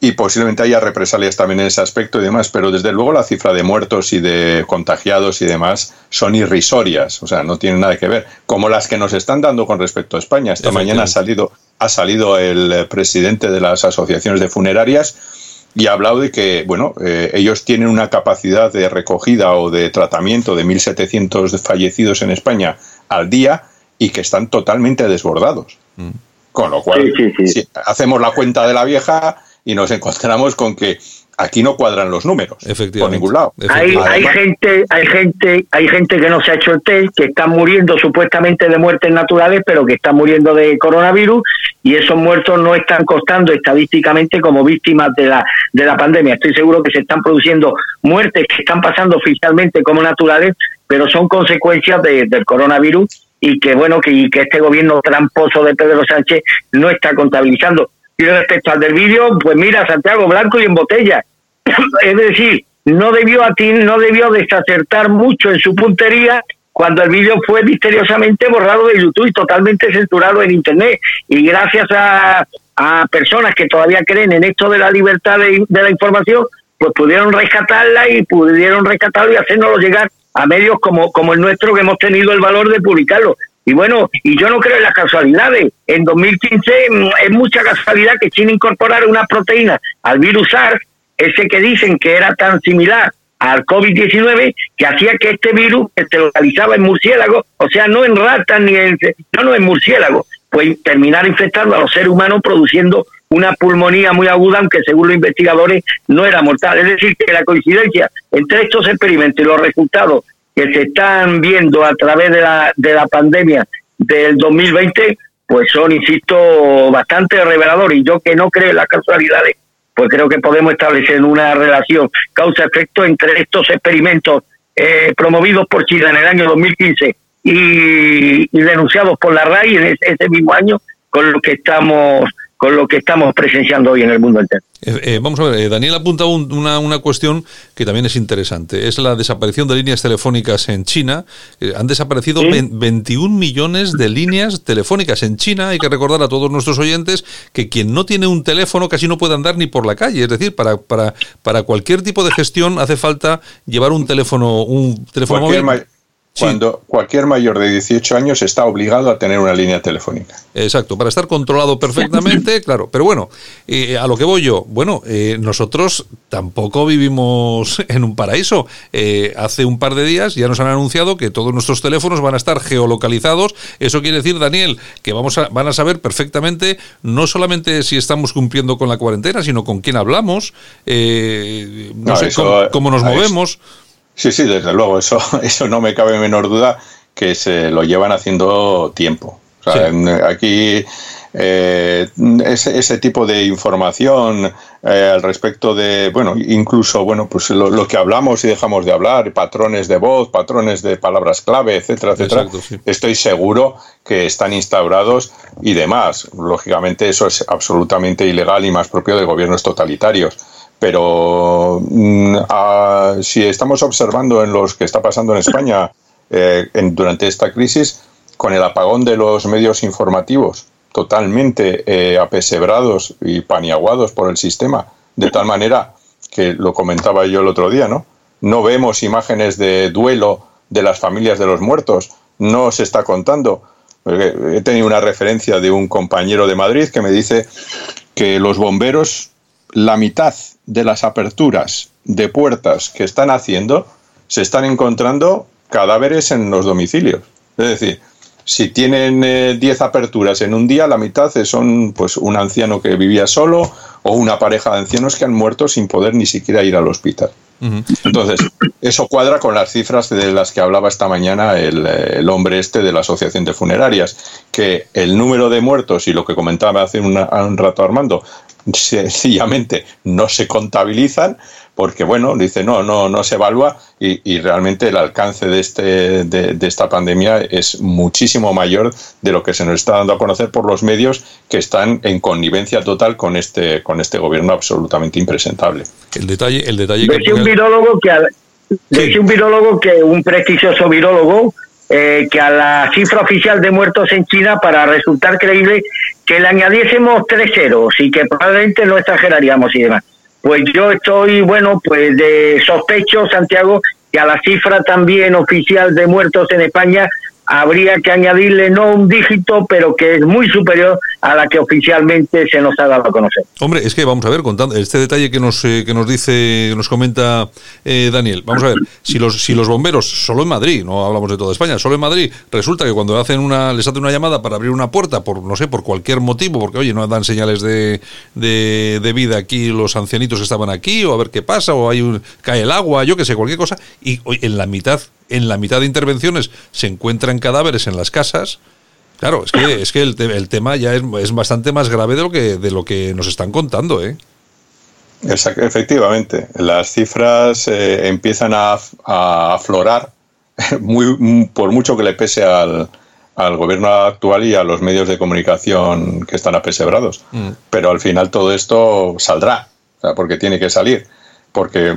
Y posiblemente haya represalias también en ese aspecto y demás, pero desde luego la cifra de muertos y de contagiados y demás son irrisorias, o sea, no tienen nada que ver, como las que nos están dando con respecto a España. Esta mañana ha salido, ha salido el presidente de las asociaciones de funerarias y ha hablado de que, bueno, eh, ellos tienen una capacidad de recogida o de tratamiento de 1.700 fallecidos en España al día y que están totalmente desbordados. Mm. Con lo cual, Si hacemos la cuenta de la vieja y nos encontramos con que aquí no cuadran los números por ningún lado. Hay, hay gente, hay gente, hay gente que no se ha hecho el test, que están muriendo supuestamente de muertes naturales, pero que están muriendo de coronavirus y esos muertos no están costando estadísticamente como víctimas de la de la pandemia. Estoy seguro que se están produciendo muertes que están pasando oficialmente como naturales, pero son consecuencias del coronavirus y que bueno que, que este gobierno tramposo de Pedro Sánchez no está contabilizando y respecto al del vídeo, pues mira, Santiago Blanco y en botella. es decir, no debió a ti, no debió desacertar mucho en su puntería cuando el vídeo fue misteriosamente borrado de YouTube y totalmente censurado en Internet. Y gracias a, a personas que todavía creen en esto de la libertad de, la información, pues pudieron rescatarla y pudieron rescatarlo y hacernoslo llegar a medios como, como el nuestro que hemos tenido el valor de publicarlo. Y bueno, y yo no creo en las casualidades. En 2015 mm, es mucha casualidad que China incorporara una proteína al virus SARS, ese que dicen que era tan similar al COVID-19, que hacía que este virus se localizaba en murciélagos, o sea, no en ratas ni en... no, no, en murciélagos, pues terminar infectando a los seres humanos produciendo una pulmonía muy aguda, aunque según los investigadores no era mortal. Es decir, que la coincidencia entre estos experimentos y los resultados que se están viendo a través de la, de la pandemia del 2020, pues son, insisto, bastante reveladores. Y yo que no creo en las casualidades, pues creo que podemos establecer una relación causa-efecto entre estos experimentos eh, promovidos por China en el año 2015 y, y denunciados por la RAI en ese, ese mismo año con lo que estamos con lo que estamos presenciando hoy en el mundo entero. Eh, eh, vamos a ver, eh, Daniel apunta un, una, una, cuestión que también es interesante. Es la desaparición de líneas telefónicas en China. Eh, han desaparecido ¿Sí? 21 millones de líneas telefónicas en China. Hay que recordar a todos nuestros oyentes que quien no tiene un teléfono casi no puede andar ni por la calle. Es decir, para, para, para cualquier tipo de gestión hace falta llevar un teléfono, un teléfono móvil. Cuando cualquier mayor de 18 años está obligado a tener una línea telefónica. Exacto, para estar controlado perfectamente, claro. Pero bueno, eh, a lo que voy yo, bueno, eh, nosotros tampoco vivimos en un paraíso. Eh, hace un par de días ya nos han anunciado que todos nuestros teléfonos van a estar geolocalizados. Eso quiere decir, Daniel, que vamos a, van a saber perfectamente no solamente si estamos cumpliendo con la cuarentena, sino con quién hablamos, eh, no, No, sé eso- cómo, cómo nos movemos. Sí, sí, desde luego, eso, eso no me cabe menor duda que se lo llevan haciendo tiempo. O sea, en- aquí eh, ese, ese tipo de información eh, al respecto de, bueno, incluso, bueno, pues lo, lo que hablamos y dejamos de hablar, patrones de voz, patrones de palabras clave, etcétera, etcétera, Exacto, sí. estoy seguro que están instaurados y demás. Lógicamente eso es absolutamente ilegal y más propio de gobiernos totalitarios. Pero mm, si estamos observando en los que está pasando en España eh, en- durante esta crisis, con el apagón de los medios informativos, totalmente eh, apesebrados y paniaguados por el sistema, de tal manera que lo comentaba yo el otro día, ¿no? No vemos imágenes de duelo de las familias de los muertos, no se está contando. Porque He tenido una referencia de un compañero de Madrid que me dice que los bomberos, la mitad de las aperturas de puertas que están haciendo, se están encontrando cadáveres en los domicilios. Es decir, si tienen eh, 10 aperturas en un día, la mitad son pues un anciano que vivía solo o una pareja de ancianos que han muerto sin poder ni siquiera ir al hospital. Entonces, eso cuadra con las cifras de las que hablaba esta mañana el, eh, el hombre este de la Asociación de Funerarias, que el número de muertos y lo que comentaba hace una- un rato Armando, sencillamente no se contabilizan porque, bueno, dice, no, no, no se evalúa y, y realmente el alcance de, este, de, de esta pandemia es muchísimo mayor de lo que se nos está dando a conocer por los medios que están en connivencia total con este, con este gobierno absolutamente impresentable. El detalle, el detalle Decía un virólogo que, al- decía un virólogo que un prestigioso virólogo eh, que a la cifra oficial de muertos en China para resultar creíble que le añadiésemos tres ceros y que probablemente no exageraríamos y demás. Pues yo estoy, bueno, pues de sospecho, Santiago, que a la cifra también oficial de muertos en España habría que añadirle no un dígito, pero que es muy superior a la que oficialmente se nos ha dado a conocer. Hombre, es que vamos a ver, contando este detalle que nos, eh, que nos dice, nos comenta eh, Daniel, vamos a ver, si los, si los bomberos, solo en Madrid, no hablamos de toda España, solo en Madrid, resulta que cuando hacen una, les hacen una llamada para abrir una puerta, por no sé, por cualquier motivo, porque oye, no dan señales de, de, vida aquí los ancianitos estaban aquí, o a ver qué pasa, o hay un, cae el agua, yo que sé, cualquier cosa, y en la mitad, en la mitad de intervenciones se encuentran cadáveres en las casas, Claro, es que, es que el, te- el tema ya es, es bastante más grave de lo que, de lo que nos están contando, ¿eh? Exact- efectivamente, las cifras eh, empiezan a, a aflorar muy, por mucho que le pese al, al gobierno actual y a los medios de comunicación que están apesebrados. Pero al final todo esto saldrá, o sea, porque tiene que salir. Porque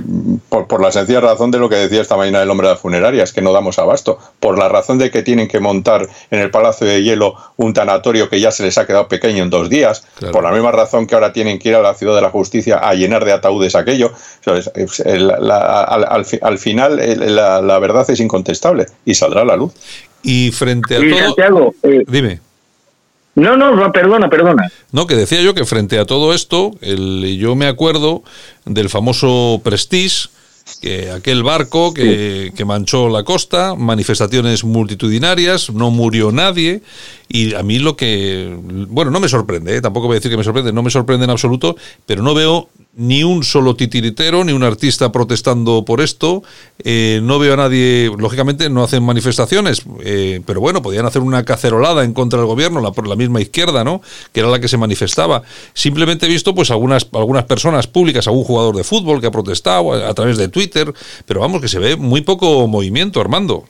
por, por, la sencilla razón de lo que decía esta mañana el hombre de la funeraria, es que no damos abasto, por la razón de que tienen que montar en el Palacio de Hielo un tanatorio que ya se les ha quedado pequeño en dos días, claro. por la misma razón que ahora tienen que ir a la Ciudad de la Justicia a llenar de ataúdes aquello. El, la, al, al, al, final el, la, la, verdad es incontestable y saldrá a la luz. Y frente a todo... Santiago, eh, Dime. No, no, no, perdona, perdona. No, que decía yo que frente a todo esto, el, yo me acuerdo del famoso Prestige, que aquel barco que, sí. que, manchó la costa, manifestaciones multitudinarias, no murió nadie, y a mí lo que, bueno, no me sorprende, ¿eh? tampoco voy a decir que me sorprende, no me sorprende en absoluto, pero no veo ni un solo titiritero, ni un artista protestando por esto. Eh, no veo a nadie, lógicamente no hacen manifestaciones, eh, pero bueno, podían hacer una cacerolada en contra del gobierno, la, por la misma izquierda, ¿no? Que era la que se manifestaba. Simplemente he visto pues algunas, algunas personas públicas, algún jugador de fútbol que ha protestado a, a través de Twitter, pero vamos, que se ve muy poco movimiento, Armando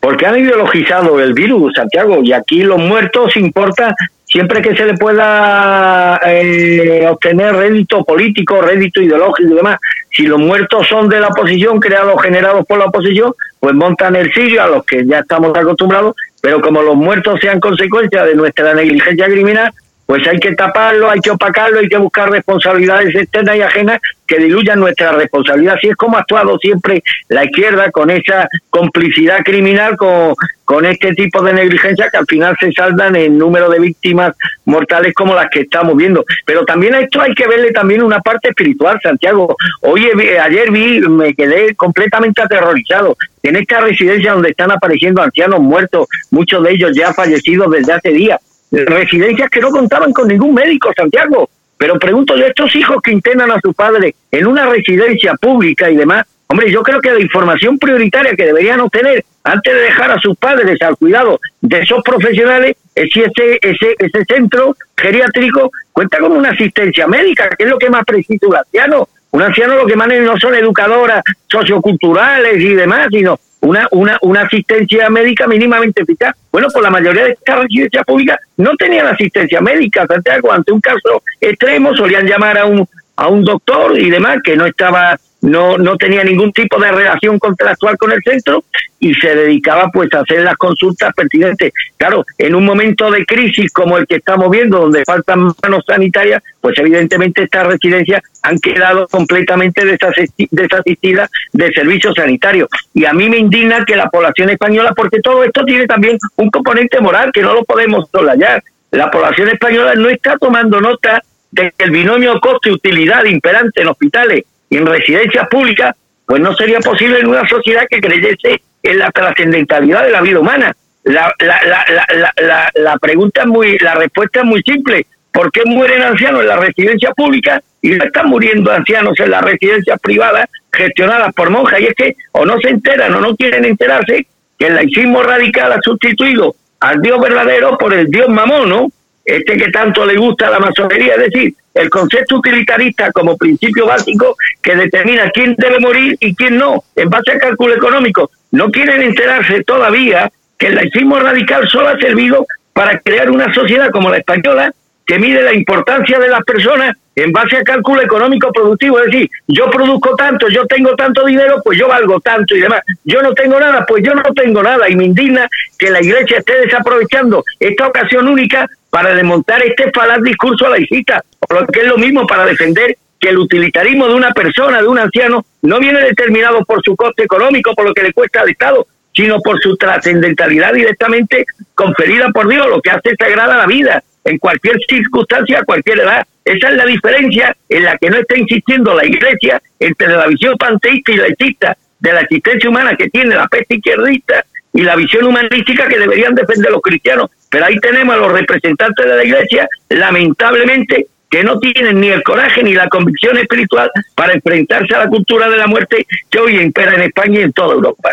porque han ideologizado el virus, Santiago, y aquí los muertos importa siempre que se le pueda eh, obtener rédito político, rédito ideológico y demás. Si los muertos son de la oposición, creados, generados por la oposición, pues montan el sirio a los que ya estamos acostumbrados, pero como los muertos sean consecuencia de nuestra negligencia criminal, pues hay que taparlo, hay que opacarlo, hay que buscar responsabilidades externas y ajenas que diluyan nuestra responsabilidad. Así es como ha actuado siempre la izquierda con esa complicidad criminal, con, con este tipo de negligencia que al final se saldan en número de víctimas mortales como las que estamos viendo. Pero también a esto hay que verle también una parte espiritual, Santiago. Hoy, ayer vi, me quedé completamente aterrorizado. En esta residencia donde están apareciendo ancianos muertos, muchos de ellos ya fallecidos desde hace días, residencias que no contaban con ningún médico, Santiago. Pero pregunto yo, estos hijos que internan a su padre en una residencia pública y demás, hombre, yo creo que la información prioritaria que deberían obtener antes de dejar a sus padres al cuidado de esos profesionales es si ese, ese, ese centro geriátrico cuenta con una asistencia médica, que es lo que más precisa un anciano. Un anciano lo que más no son educadoras socioculturales y demás, sino una, una, una asistencia médica mínimamente eficaz. Bueno, pues la mayoría de estas residencias públicas no tenían asistencia médica. Santiago, ante un caso extremo, solían llamar a un, a un doctor y demás que no estaba no, no tenía ningún tipo de relación contractual con el centro y se dedicaba pues a hacer las consultas pertinentes. Claro, en un momento de crisis como el que estamos viendo, donde faltan manos sanitarias, pues evidentemente estas residencias han quedado completamente desasistidas de servicios sanitarios. Y a mí me indigna que la población española, porque todo esto tiene también un componente moral que no lo podemos solayar. La población española no está tomando nota de que el binomio coste-utilidad imperante en hospitales y en residencias públicas, pues no sería posible en una sociedad que creyese en la trascendentalidad de la vida humana. La, la, la, la, la, la pregunta es muy, la respuesta es muy simple. ¿Por qué mueren ancianos en la residencia pública y no están muriendo ancianos en las residencias privadas gestionadas por monjas? Y es que o no se enteran o no quieren enterarse que el laicismo radical ha sustituido al Dios verdadero por el Dios mamón, ¿no? Este que tanto le gusta a la masonería, es decir, el concepto utilitarista como principio básico que determina quién debe morir y quién no, en base a cálculo económico. No quieren enterarse todavía que el laicismo radical solo ha servido para crear una sociedad como la española que mide la importancia de las personas en base a cálculo económico productivo, es decir, yo produzco tanto, yo tengo tanto dinero, pues yo valgo tanto y demás. Yo no tengo nada, pues yo no tengo nada. Y me indigna que la Iglesia esté desaprovechando esta ocasión única para desmontar este falaz discurso laicista, o lo que es lo mismo para defender que el utilitarismo de una persona, de un anciano, no viene determinado por su coste económico, por lo que le cuesta al Estado, sino por su trascendentalidad directamente conferida por Dios, lo que hace sagrada la vida en cualquier circunstancia, a cualquier edad. Esa es la diferencia en la que no está insistiendo la Iglesia entre la visión panteísta y laicista de la existencia humana que tiene la peste izquierdista y la visión humanística que deberían defender los cristianos. Pero ahí tenemos a los representantes de la Iglesia, lamentablemente, que no tienen ni el coraje ni la convicción espiritual para enfrentarse a la cultura de la muerte que hoy impera en España y en toda Europa.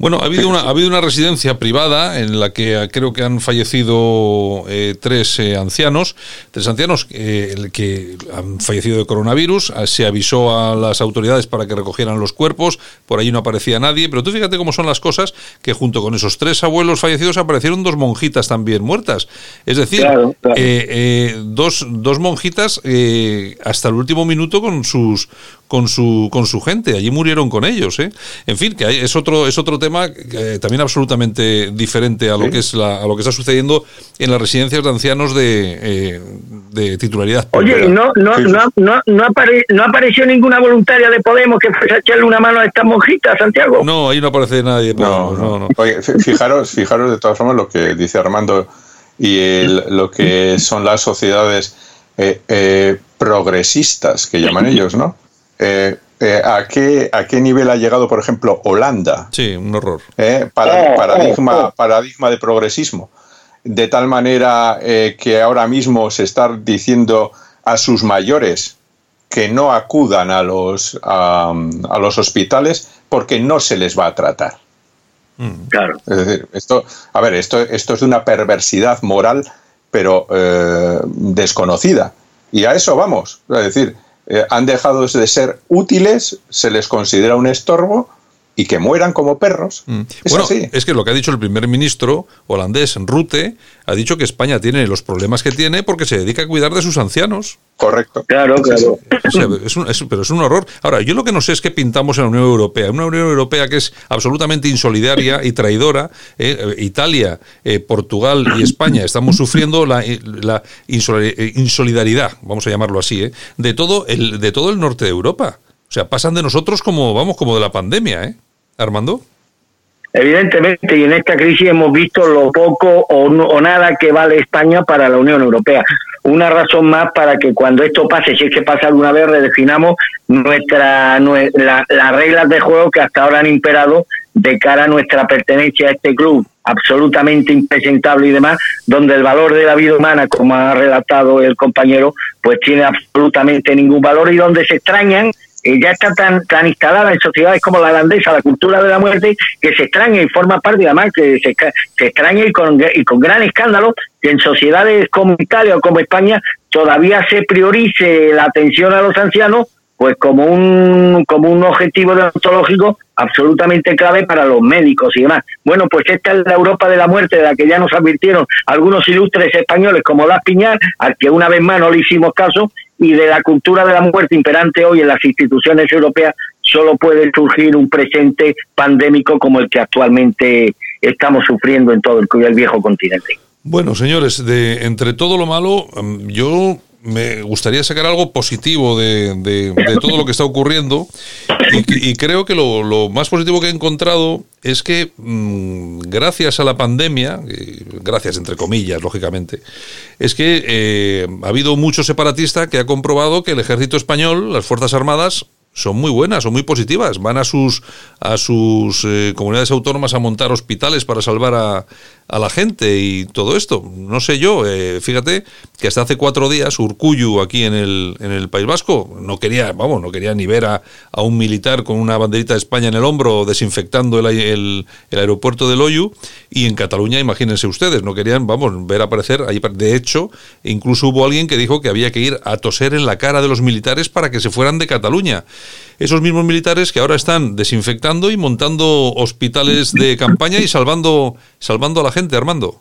Bueno, ha habido una, ha habido una residencia privada en la que creo que han fallecido eh, tres eh, ancianos, tres ancianos eh, que han fallecido de coronavirus, se avisó a las autoridades para que recogieran los cuerpos, por ahí no aparecía nadie, pero tú fíjate cómo son las cosas, que junto con esos tres abuelos fallecidos aparecieron dos monjitas también muertas, es decir, Claro, claro. dos, dos monjitas eh, hasta el último minuto con sus con su con su gente. Allí murieron con ellos, ¿eh? En fin, que hay- es otro es otro tema eh, también absolutamente diferente a lo Sí. que es la, a lo que está sucediendo en las residencias de ancianos de, eh, de titularidad. Oye, no, no, no, no, no, apare- no apareció ninguna voluntaria de Podemos que fuese a echarle una mano a estas monjitas, Santiago. No, ahí no aparece nadie. No, no, no. Oye, fi- fijaros, fijaros de todas formas lo que dice Armando y el- lo que son las sociedades eh, eh, progresistas que llaman ellos, ¿no? Eh, ¿a, qué, ¿A qué nivel ha llegado, por ejemplo, Holanda? Sí, un horror. Eh, para- Oh, paradigma, oh, oh. paradigma de progresismo. De tal manera eh, que ahora mismo se está diciendo a sus mayores que no acudan a los, a, a los hospitales porque no se les va a tratar. Claro. Es decir, esto, a ver, esto, esto es de una perversidad moral, pero eh, desconocida. Y a eso vamos. Es decir, eh, han dejado de ser útiles, se les considera un estorbo y que mueran como perros. Es Mm. bueno, así. es que lo que ha dicho el primer ministro holandés, Rutte, ha dicho que España tiene los problemas que tiene porque se dedica a cuidar de sus ancianos. Correcto. Claro, claro. O sea, es un- es- pero es un horror. Ahora, yo lo que no sé es qué pintamos en la Unión Europea. Una Unión Europea que es absolutamente insolidaria y traidora. eh, Italia, eh, Portugal y España estamos sufriendo la, la eh, insolidaridad, vamos a llamarlo así, eh, de, todo el, de todo el norte de Europa. O sea, pasan de nosotros como, vamos, como de la pandemia, ¿eh? Armando. Evidentemente, y en esta crisis hemos visto lo poco o, no- o nada que vale España para la Unión Europea. Una razón más para que cuando esto pase, si es que pasa alguna vez, redefinamos nuestra, nue- la- las reglas de juego que hasta ahora han imperado de cara a nuestra pertenencia a este club absolutamente impresentable y demás, donde el valor de la vida humana, como ha relatado el compañero, pues tiene absolutamente ningún valor y donde se extrañan eh, ya está tan, tan instalada en sociedades como la holandesa la cultura de la muerte que se extraña y forma parte, además que se, se extraña y con, y con gran escándalo que en sociedades como Italia o como España todavía se priorice la atención a los ancianos pues como un como un objetivo deontológico absolutamente clave para los médicos y demás. Bueno, pues esta es la Europa de la muerte de la que ya nos advirtieron algunos ilustres españoles como Das Piñar, al que una vez más no le hicimos caso, y de la cultura de la muerte imperante hoy en las instituciones europeas solo puede surgir un presente pandémico como el que actualmente estamos sufriendo en todo el, viejo continente. Bueno, señores, de entre todo lo malo, mm, yo me gustaría sacar algo positivo de, todo lo que está ocurriendo. Y, creo que lo, lo más positivo que he encontrado es que mm, gracias a la pandemia, eh, gracias entre comillas, lógicamente, es que eh, ha habido mucho separatista que ha comprobado que el ejército español, las Fuerzas Armadas, son muy buenas, son muy positivas. Van a sus a sus eh, comunidades autónomas a montar hospitales para salvar a, a la gente y todo esto. No sé yo, eh, fíjate que hasta hace cuatro días Urcuyu aquí en el, en el País Vasco no quería, vamos, no quería ni ver a, a un militar con una banderita de España en el hombro desinfectando el, el- el aeropuerto de Loyu y en Cataluña, imagínense ustedes, no querían, vamos, ver aparecer ahí. De hecho, incluso hubo alguien que dijo que había que ir a toser en la cara de los militares para que se fueran de Cataluña. Esos mismos militares que ahora están desinfectando y montando hospitales de campaña y salvando, salvando a la gente, Armando.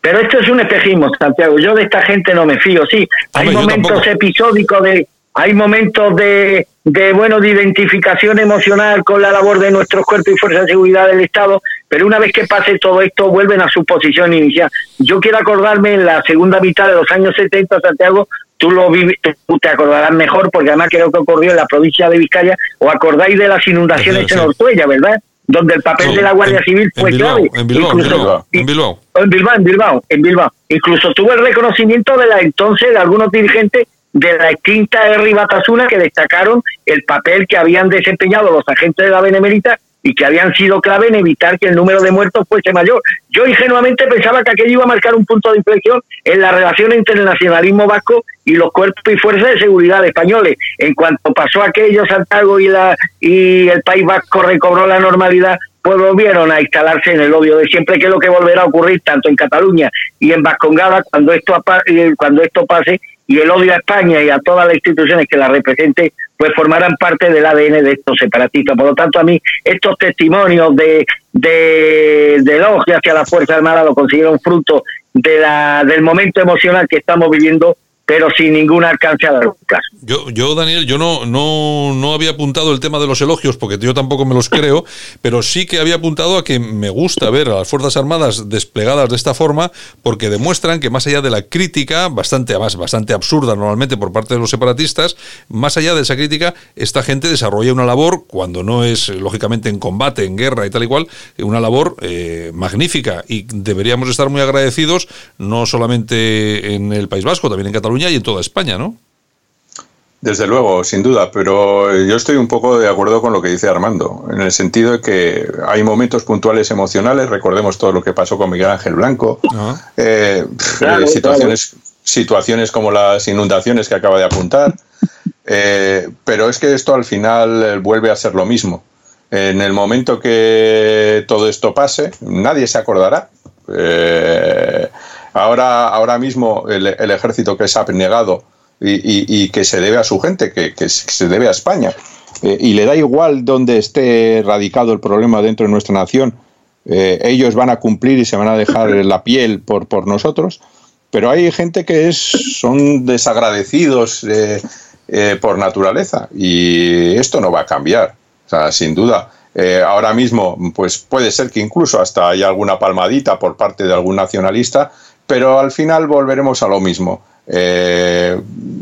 Pero esto es un espejismo, Santiago. Yo de esta gente no me fío. Sí, hay Hombre, momentos episódicos de, hay momentos de, de bueno de identificación emocional con la labor de nuestros cuerpos y fuerzas de seguridad del Estado. Pero una vez que pase todo esto, vuelven a su posición inicial. Yo quiero acordarme en la segunda mitad de los años 70, Santiago. Tú lo vivi- tú te acordarás mejor porque además creo que ocurrió en la provincia de Vizcaya. ¿O acordáis de las inundaciones Sí, en. Ortuella, verdad? Donde el papel No, de la Guardia en- Civil en fue Bilbao, clave. en Bilbao, en Incluso- Bilbao, en Bilbao. en Bilbao, en Bilbao, en Bilbao. Incluso tuvo el reconocimiento de la entonces de algunos dirigentes de la extinta R. Batasuna que destacaron el papel que habían desempeñado los agentes de la Benemérita y que habían sido clave en evitar que el número de muertos fuese mayor. Yo ingenuamente pensaba que aquello iba a marcar un punto de inflexión en la relación entre el nacionalismo vasco y los cuerpos y fuerzas de seguridad españoles. En cuanto pasó aquello, Santiago y, la, y el País Vasco recobró la normalidad, pues volvieron a instalarse en el odio de siempre, que es lo que volverá a ocurrir tanto en Cataluña y en Vascongada cuando esto, eh, cuando esto pase y el odio a España y a todas las instituciones que la representen, pues formarán parte del ADN de estos separatistas. Por lo tanto, a mí estos testimonios de, de, de elogio hacia la Fuerza Armada lo considero un fruto de la, del momento emocional que estamos viviendo, pero sin ningún alcance a largo plazo. Yo, yo Daniel, yo no, no, no había apuntado el tema de los elogios, porque yo tampoco me los creo, pero sí que había apuntado a que me gusta ver a las Fuerzas Armadas desplegadas de esta forma, porque demuestran que más allá de la crítica, bastante, además, bastante absurda normalmente por parte de los separatistas, más allá de esa crítica, esta gente desarrolla una labor, cuando no es lógicamente en combate, en guerra y tal y cual, una labor eh, magnífica y deberíamos estar muy agradecidos, no solamente en el País Vasco, también en Cataluña y en toda España, ¿no? Desde luego, sin duda, pero yo estoy un poco de acuerdo con lo que dice Armando, en el sentido de que hay momentos puntuales emocionales, recordemos todo lo que pasó con Miguel Ángel Blanco, eh, Claro, situaciones, situaciones como las inundaciones que acaba de apuntar, eh, pero es que esto al final eh, vuelve a ser lo mismo. En el momento que todo esto pase, nadie se acordará. Eh, ahora, ahora mismo el, el ejército que se ha negado y, y- y que se debe a su gente, que, que se debe a España, eh, y le da igual donde esté radicado el problema dentro de nuestra nación, eh, ellos van a cumplir y se van a dejar la piel por, por nosotros, pero hay gente que es, son desagradecidos eh, eh, por naturaleza y esto no va a cambiar, o sea, sin duda. Eh, ahora mismo, pues puede ser que incluso hasta haya alguna palmadita por parte de algún nacionalista, pero al final volveremos a lo mismo. Eh,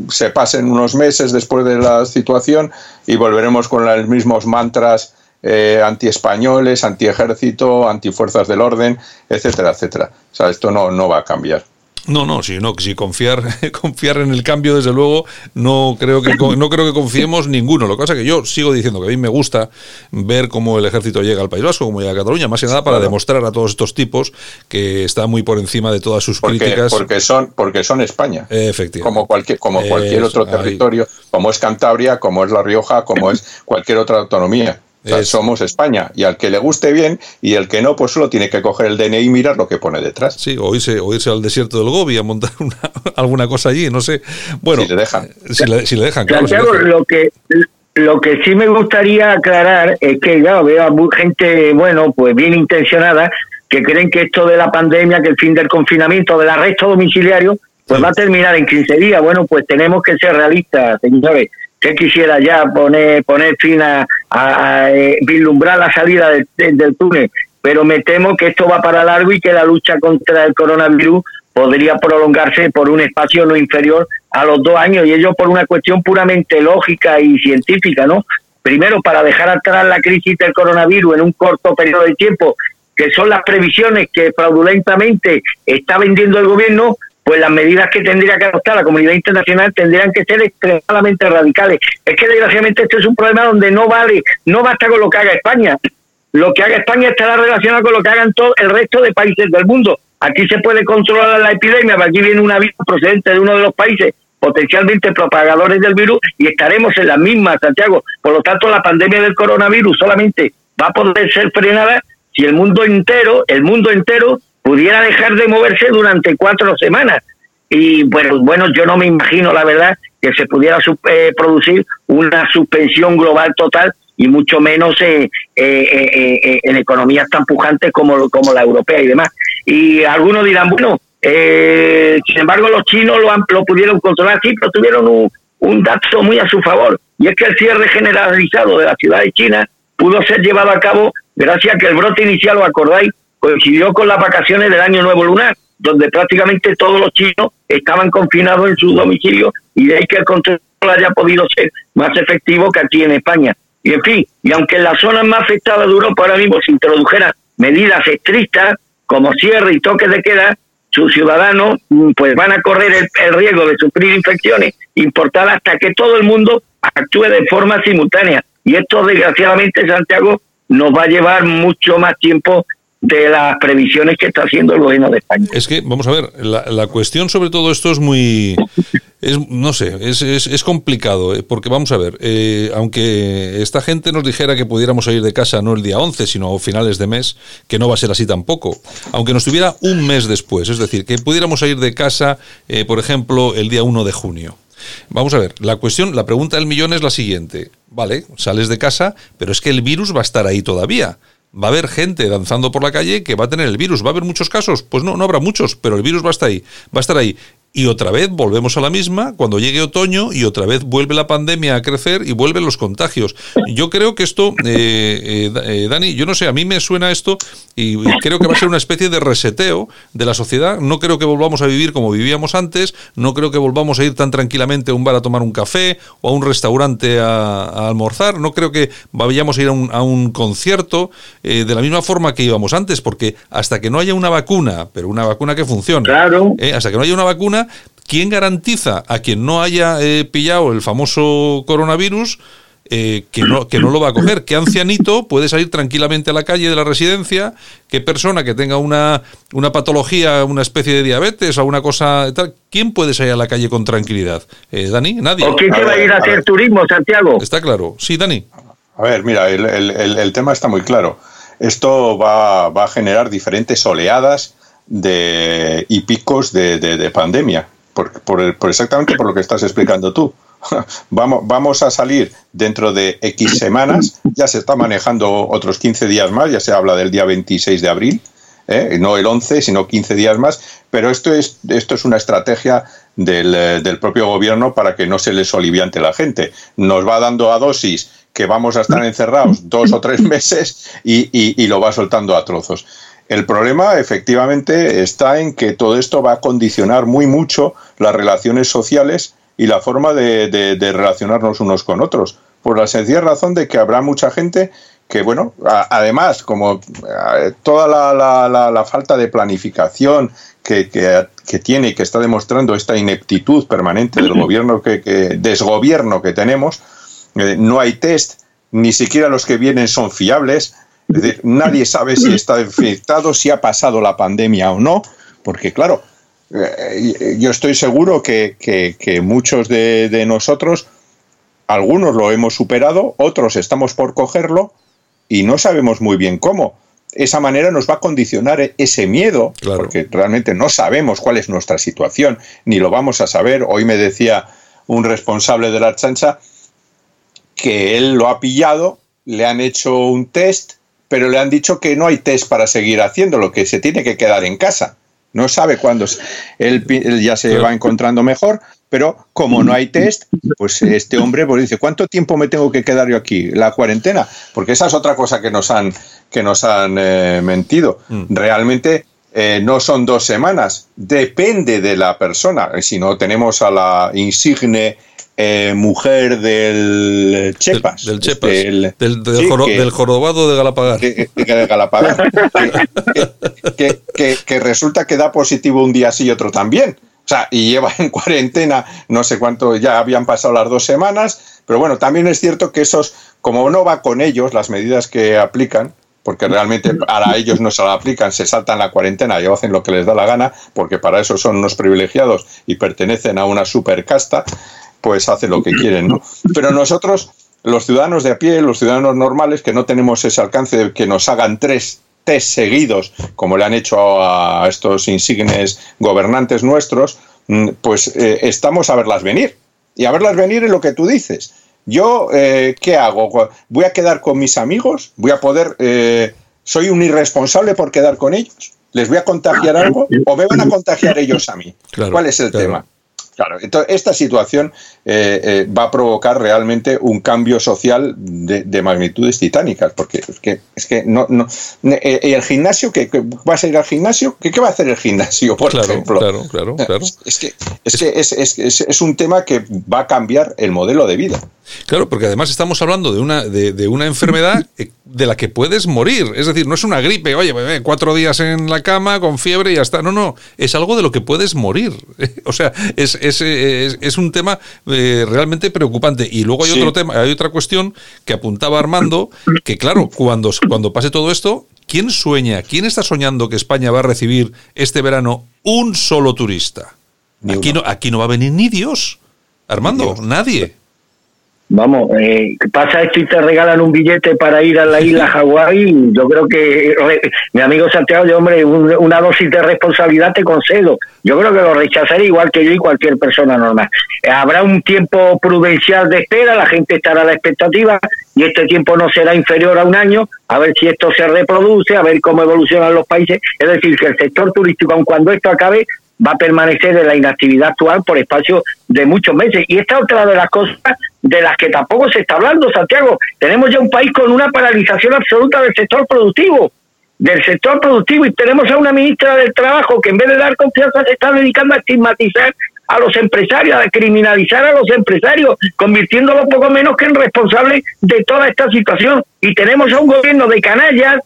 se pasen unos meses después de la situación y volveremos con los mismos mantras eh, anti-españoles, anti-ejército, anti-fuerzas del orden, etcétera, etcétera. O sea, esto no, no va a cambiar. No, no, si no, si confiar, confiar en el cambio, desde luego, no creo que no creo que confiemos ninguno. Lo que pasa es que yo sigo diciendo que a mí me gusta ver cómo el ejército llega al País Vasco, cómo llega a Cataluña, más que nada para Claro. demostrar a todos estos tipos que está muy por encima de todas sus Porque, críticas. porque son, porque son España. Efectivamente. Como cualquier, como cualquier otro ahí. territorio, como es Cantabria, como es La Rioja, como es cualquier otra autonomía. O sea, Eso. somos España. Y al que le guste bien y el que no, pues solo tiene que coger el DNI y mirar lo que pone detrás. Sí, o irse, o irse al desierto del Gobi a montar una- alguna cosa allí, no sé. Bueno, Si le dejan. Si le, si le dejan, claro. si le Santiago, dejan. lo que lo que sí me gustaría aclarar es que claro, veo a gente, bueno, pues bien intencionada, que creen que esto de la pandemia, que el fin del confinamiento, del arresto domiciliario, pues va a terminar en 15 días. Bueno, pues tenemos que ser realistas, señores. Que quisiera ya poner poner fin a, eh, vislumbrar la salida del túnel, pero me temo que esto va para largo y que la lucha contra el coronavirus podría prolongarse por un espacio no inferior a los dos años y ello por una cuestión puramente lógica y científica, ¿no? Primero, para dejar atrás la crisis del coronavirus en un corto periodo de tiempo, que son las previsiones que fraudulentamente está vendiendo el gobierno, pues las medidas que tendría que adoptar la comunidad internacional tendrían que ser extremadamente radicales. Es que desgraciadamente este es un problema donde no vale, no basta con lo que haga España. Lo que haga España estará relacionado con lo que hagan todo el resto de países del mundo. Aquí se puede controlar la epidemia, pero aquí viene un aviso procedente de uno de los países potencialmente propagadores del virus y estaremos en la misma, Santiago. Por lo tanto, la pandemia del coronavirus solamente va a poder ser frenada si el mundo entero, el mundo entero, pudiera dejar de moverse durante cuatro semanas. Y bueno, bueno, yo no me imagino, la verdad, que se pudiera eh, producir una suspensión global total y mucho menos eh, eh, eh, en economías tan pujantes como, como la europea y demás. Y algunos dirán, bueno, sin embargo los chinos lo, han, lo pudieron controlar, sí, pero tuvieron un, un dato muy a su favor, y es que el cierre generalizado de la ciudad de China pudo ser llevado a cabo gracias a que el brote inicial, ¿lo acordáis? Coincidió con las vacaciones del Año Nuevo Lunar, donde prácticamente todos los chinos estaban confinados en su domicilio y de ahí que el control haya podido ser más efectivo que aquí en España. Y en fin, y aunque en las zonas más afectadas de Europa ahora mismo se introdujeran medidas estrictas como cierre y toque de queda, sus ciudadanos mm, pues van a correr el, el riesgo de sufrir infecciones importadas hasta que todo el mundo actúe de forma simultánea. Y esto, desgraciadamente, Santiago, nos va a llevar mucho más tiempo de las previsiones que está haciendo el gobierno de España. Es que, vamos a ver, la, la cuestión sobre todo esto es muy... Es, no sé, es, es, complicado, eh, porque vamos a ver, eh, aunque esta gente nos dijera que pudiéramos salir de casa no el día 11, sino a finales de mes, que no va a ser así tampoco, aunque nos tuviera un mes después, es decir, que pudiéramos salir de casa, eh, por ejemplo, el día 1 de junio. Vamos a ver, la cuestión, la pregunta del millón es la siguiente. Vale, sales de casa, pero es que el virus va a estar ahí todavía. Va a haber gente danzando por la calle que va a tener el virus. ¿Va a haber muchos casos? Pues no, no habrá muchos, pero el virus va a estar ahí. Va a estar ahí. Y otra vez volvemos a la misma cuando llegue otoño y otra vez vuelve la pandemia a crecer y vuelven los contagios. Yo creo que esto, eh, eh, eh, Dani, yo no sé, a mí me suena esto y, creo que va a ser una especie de reseteo de la sociedad. No creo que volvamos a vivir como vivíamos antes, no creo que volvamos a ir tan tranquilamente a un bar a tomar un café o a un restaurante a, a almorzar, no creo que vayamos a ir a un, a un concierto eh, de la misma forma que íbamos antes, porque hasta que no haya una vacuna, pero una vacuna que funcione, Claro. eh, hasta que no haya una vacuna, ¿quién garantiza a quien no haya eh, pillado el famoso coronavirus eh, que, no, que no lo va a coger? ¿Qué ancianito puede salir tranquilamente a la calle de la residencia? ¿Qué persona que tenga una, una patología, una especie de diabetes o una cosa tal? ¿Quién puede salir a la calle con tranquilidad? Eh, ¿Dani? Nadie. ¿O quién se va a ir a hacer turismo, Santiago? Está claro. Sí, Dani. A ver, mira, el, el- el- el tema está muy claro. Esto va, va a generar diferentes oleadas de, y picos de, de- de pandemia, por, por- por exactamente por lo que estás explicando tú. Vamos, vamos a salir dentro de X semanas, ya se está manejando otros 15 días más, ya se habla del día 26 de abril, ¿eh? no el 11, sino 15 días más, pero esto es, esto es una estrategia del, del propio gobierno para que no se les oliviante la gente. Nos va dando a dosis que vamos a estar encerrados dos o tres meses y- y lo va soltando a trozos. El problema, efectivamente, está en que todo esto va a condicionar muy mucho las relaciones sociales y la forma de, de- de relacionarnos unos con otros, por la sencilla razón de que habrá mucha gente que, bueno, a- además, como eh, toda la, la- la- la falta de planificación que, que- que tiene y que está demostrando esta ineptitud permanente del gobierno, que, que- desgobierno que tenemos, eh, no hay test, ni siquiera los que vienen son fiables, es decir, nadie sabe si está infectado, si ha pasado la pandemia o no, porque claro, eh, yo estoy seguro que, que- que muchos de, de nosotros, algunos lo hemos superado, otros estamos por cogerlo y no sabemos muy bien cómo. Esa manera nos va a condicionar ese miedo, porque realmente no sabemos cuál es nuestra situación, ni lo vamos a saber. Hoy me decía un responsable de la chancha que él lo ha pillado, le han hecho un test, pero le han dicho que no hay test para seguir haciéndolo, que se tiene que quedar en casa. No sabe cuándo él, él ya se va encontrando mejor, pero como no hay test, pues este hombre pues dice, ¿cuánto tiempo me tengo que quedar yo aquí? La cuarentena, porque esa es otra cosa que nos han, que nos han eh, mentido. Realmente eh, no son dos semanas, depende de la persona. Si no, tenemos a la insigne eh, mujer del Chepas. Del Chepas. Del, Del, del sí, joro- que- del jorobado de Galapagar. que- que- de Galapagar, que, que- que- que resulta que da positivo un día sí y otro también. O sea, y lleva en cuarentena no sé cuánto, ya habían pasado las dos semanas, pero bueno, también es cierto que esos, como no va con ellos las medidas que aplican, porque realmente para ellos no se la aplican, se saltan la cuarentena y hacen lo que les da la gana, porque para eso son unos privilegiados y pertenecen a una supercasta, pues hacen lo que quieren, ¿no? Pero nosotros, los ciudadanos de a pie, los ciudadanos normales, que no tenemos ese alcance de que nos hagan tres test seguidos, como le han hecho a estos insignes gobernantes nuestros, mm, pues eh, estamos a verlas venir. Y a verlas venir es lo que tú dices. Yo, eh, ¿qué hago? ¿Voy a quedar con mis amigos? ¿Voy a poder... eh, ¿Soy un irresponsable por quedar con ellos? ¿Les voy a contagiar algo? ¿O me van a contagiar ellos a mí? Claro, ¿Cuál es el claro. tema? Claro, entonces esta situación eh, eh, va a provocar realmente un cambio social de, de magnitudes titánicas, porque es que, es que no, no eh, eh, el gimnasio, que vas a ir al gimnasio? ¿Qué, qué va a hacer el gimnasio, por Claro, ejemplo? claro, claro, claro. Es que, es, que es, es- es- un tema que va a cambiar el modelo de vida. Claro, porque además estamos hablando de una, de, de una enfermedad de la que puedes morir. Es decir, no es una gripe, oye, eh, cuatro días en la cama con fiebre y ya está. No, no, es algo de lo que puedes morir. O sea, es, es, es- es un tema eh, realmente preocupante. Y luego hay Sí. otro tema, hay otra cuestión que apuntaba Armando, que claro, cuando, cuando pase todo esto, ¿quién sueña, quién está soñando que España va a recibir este verano un solo turista? Aquí no, aquí no va a venir ni Dios. Armando, nadie. Vamos, eh, pasa esto y te regalan un billete para ir a la isla Hawái. Yo creo que re- mi amigo Santiago, yo, hombre, un- una dosis de responsabilidad te concedo. Yo creo que lo rechazaré igual que yo y cualquier persona normal. Eh, habrá un tiempo prudencial de espera, la gente estará a la expectativa y este tiempo no será inferior a un año, a ver si esto se reproduce, a ver cómo evolucionan los países. Es decir, que el sector turístico, aun cuando esto acabe, va a permanecer en la inactividad actual por espacio de muchos meses. Y esta otra de las cosas de las que tampoco se está hablando, Santiago. Tenemos ya un país con una paralización absoluta del sector productivo, del sector productivo, y tenemos a una ministra del Trabajo que en vez de dar confianza se está dedicando a estigmatizar a los empresarios, a criminalizar a los empresarios, convirtiéndolos poco menos que en responsables de toda esta situación. Y tenemos a un gobierno de canallas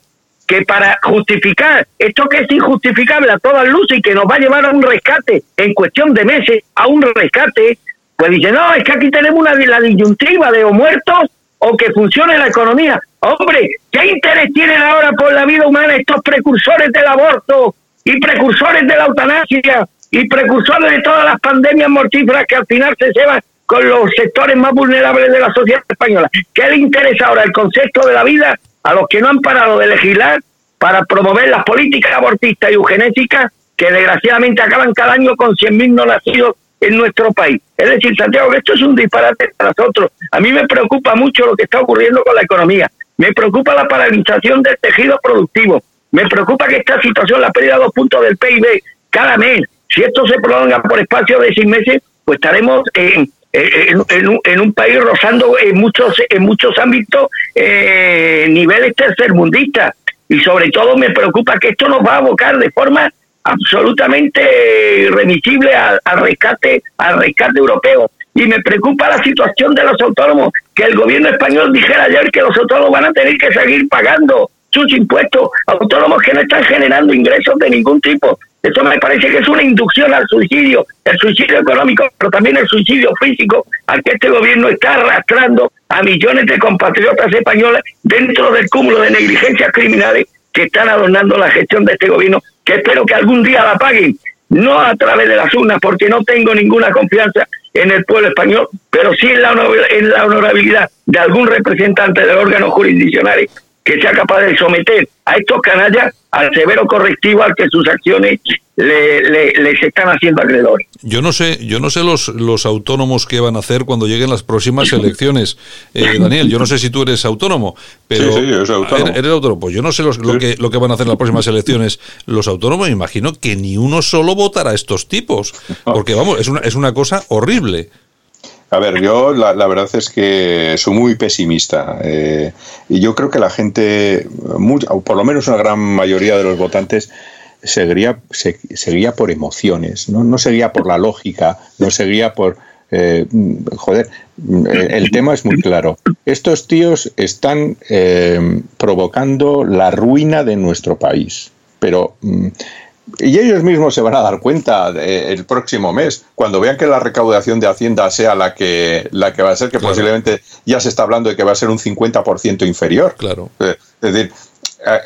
que para justificar esto que es injustificable a todas luces y que nos va a llevar a un rescate en cuestión de meses, a un rescate, pues dice, no, es que aquí tenemos una la disyuntiva de o muertos o que funcione la economía. Hombre, ¿qué interés tienen ahora por la vida humana estos precursores del aborto y precursores de la eutanasia y precursores de todas las pandemias mortíferas que al final se llevan con los sectores más vulnerables de la sociedad española? ¿Qué le interesa ahora el concepto de la vida a los que no han parado de legislar para promover las políticas abortistas y eugenésicas que desgraciadamente acaban cada año con 100.000 no nacidos en nuestro país. Es decir, Santiago, que esto es un disparate para nosotros. A mí me preocupa mucho lo que está ocurriendo con la economía. Me preocupa la paralización del tejido productivo. Me preocupa que esta situación, la pérdida de dos puntos del PIB cada mes, si esto se prolonga por espacio de seis meses, pues estaremos en, en, un, país rozando en muchos en muchos ámbitos eh, niveles tercermundistas y sobre todo me preocupa que esto nos va a abocar de forma absolutamente remisible al, rescate al rescate europeo. Y me preocupa la situación de los autónomos que el gobierno español dijera ayer que los autónomos van a tener que seguir pagando sus impuestos. Autónomos que no están generando ingresos de ningún tipo. Esto me parece que es una inducción al suicidio, el suicidio económico, pero también el suicidio físico al que este gobierno está arrastrando a millones de compatriotas españoles dentro del cúmulo de negligencias criminales que están adornando la gestión de este gobierno, que espero que algún día la paguen, no a través de las urnas, porque no tengo ninguna confianza en el pueblo español, pero sí en la, en la honorabilidad de algún representante del órgano jurisdiccional que sea capaz de someter a estos canallas al severo correctivo al que sus acciones le, les están haciendo acreedores. Yo no sé, yo no sé los, los autónomos qué van a hacer cuando lleguen las próximas elecciones. Eh, Daniel, yo no sé si tú eres autónomo, pero sí, sí, yo soy autónomo. ¿Eres autónomo? Pues yo no sé lo, que, lo que van a hacer en las próximas elecciones los autónomos. Me imagino que ni uno solo votará a estos tipos, porque vamos, es una, es una cosa horrible. A ver, yo la, verdad es que soy muy pesimista eh, y yo creo que la gente, por lo menos una gran mayoría de los votantes, seguiría, seguiría por emociones, ¿no? no seguía por la lógica, no seguía por... Eh, joder, el tema es muy claro. Estos tíos están eh, provocando la ruina de nuestro país, pero mm, y ellos mismos se van a dar cuenta el próximo mes, cuando vean que la recaudación de Hacienda sea la que, la que va a ser, que posiblemente ya se está hablando de que va a ser un 50% inferior. Claro. Eh, es decir,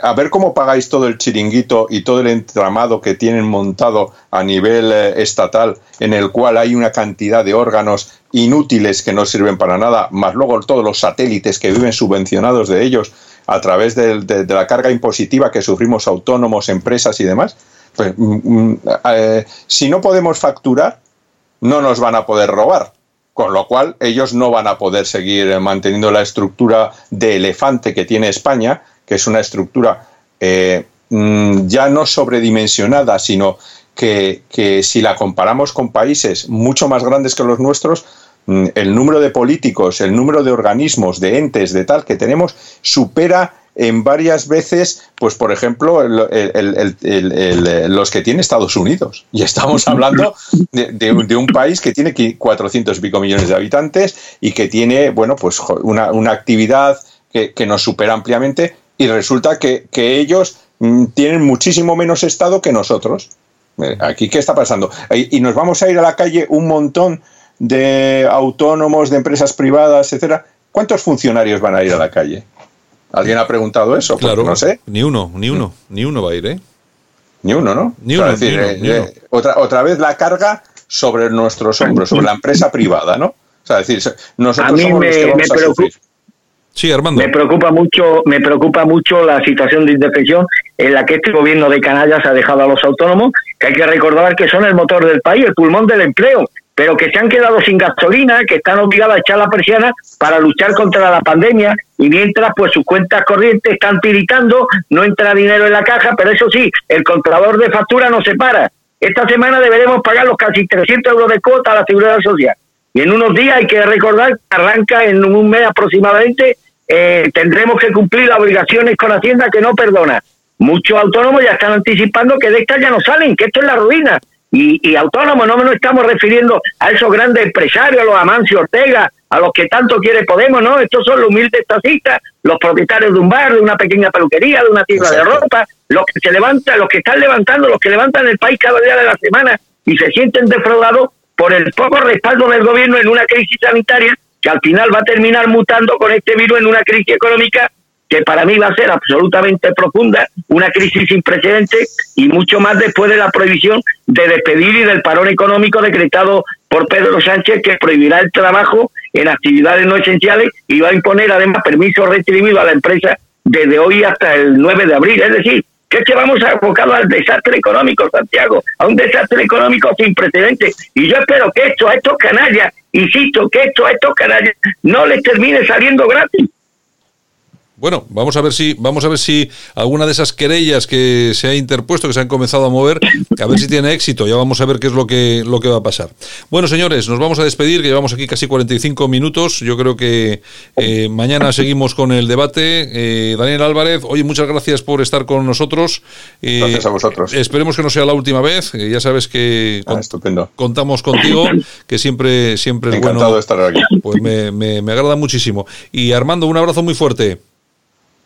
a, ver cómo pagáis todo el chiringuito y todo el entramado que tienen montado a nivel eh, estatal, en el cual hay una cantidad de órganos inútiles que no sirven para nada, más luego todos los satélites que viven subvencionados de ellos a través de la carga impositiva que sufrimos autónomos, empresas y demás pues, mm, mm, eh, si no podemos facturar, no nos van a poder robar. Con lo cual, ellos no van a poder seguir manteniendo la estructura de elefante que tiene España, que es una estructura eh, mm, ya no sobredimensionada, sino que, que, si la comparamos con países mucho más grandes que los nuestros, el número de políticos, el número de organismos, de entes, de tal que tenemos, supera en varias veces, pues por ejemplo, los que tiene Estados Unidos. Y estamos hablando de, un país que tiene 400 y pico millones de habitantes y que tiene, bueno, pues una, actividad que, nos supera ampliamente y resulta que, ellos mm, tienen muchísimo menos Estado que nosotros. Eh, aquí, ¿qué está pasando? Y nos vamos a ir a la calle un montón de autónomos, de empresas privadas, etcétera. ¿Cuántos funcionarios van a ir a la calle? ¿Alguien ha preguntado eso? Pues claro, no sé. Ni uno, ni uno, ni uno va a ir, ¿eh? Ni uno, ¿no? Ni uno, ni uno, eh, Otra, otra vez la carga sobre nuestros hombros, sobre la empresa privada, ¿no? O sea, decir, nosotros a mí somos me, los que vamos me a Sí, Armando. Me preocupa mucho, me preocupa mucho la situación de indefensión en la que este gobierno de Canallas ha dejado a los autónomos, que hay que recordar que son el motor del país, el pulmón del empleo, pero que se han quedado sin gasolina, que están obligados a echar la persiana para luchar contra la pandemia y mientras pues sus cuentas corrientes están tiritando, no entra dinero en la caja, pero eso sí, el contador de factura no se para esta semana deberemos pagar los casi 300 euros de cuota a la seguridad social. Y en unos días hay que recordar que arranca en un mes aproximadamente, eh, tendremos que cumplir las obligaciones con Hacienda que no perdona. Muchos autónomos ya están anticipando que de estas ya no salen, que esto es la ruina. Y, y autónomos no nos estamos refiriendo a esos grandes empresarios, a los Amancio Ortega, a los que tanto quiere Podemos, no, estos son los humildes taxistas, los propietarios de un bar, de una pequeña peluquería, de una tienda de ropa, los que se levantan, los que están levantando, los que levantan el país cada día de la semana y se sienten defraudados por el poco respaldo del gobierno en una crisis sanitaria que al final va a terminar mutando con este virus en una crisis económica que para mí va a ser absolutamente profunda, una crisis sin precedentes y mucho más después de la prohibición de despedir y del parón económico decretado por Pedro Sánchez que prohibirá el trabajo en actividades no esenciales y va a imponer además permisos retribuidos a la empresa desde hoy hasta el 9 de abril. Es decir, que es que vamos abocados al desastre económico, Santiago, a un desastre económico sin precedentes. Y yo espero que esto a estos canallas, insisto, que esto a estos canallas no les termine saliendo gratis. Bueno, vamos a ver si vamos a ver si alguna de esas querellas que se ha interpuesto, que se han comenzado a mover, a ver si tiene éxito. Ya vamos a ver qué es lo que lo que va a pasar. Bueno, señores, nos vamos a despedir, que llevamos aquí casi 45 minutos. Yo creo que eh, mañana seguimos con el debate. Eh, Daniel Álvarez, oye, muchas gracias por estar con nosotros. Eh, gracias a vosotros. Esperemos que no sea la última vez. ya sabes que ah, contamos contigo, que siempre siempre es Encantado bueno. de estar aquí. Pues me, me, me agrada muchísimo. Y Armando, un abrazo muy fuerte.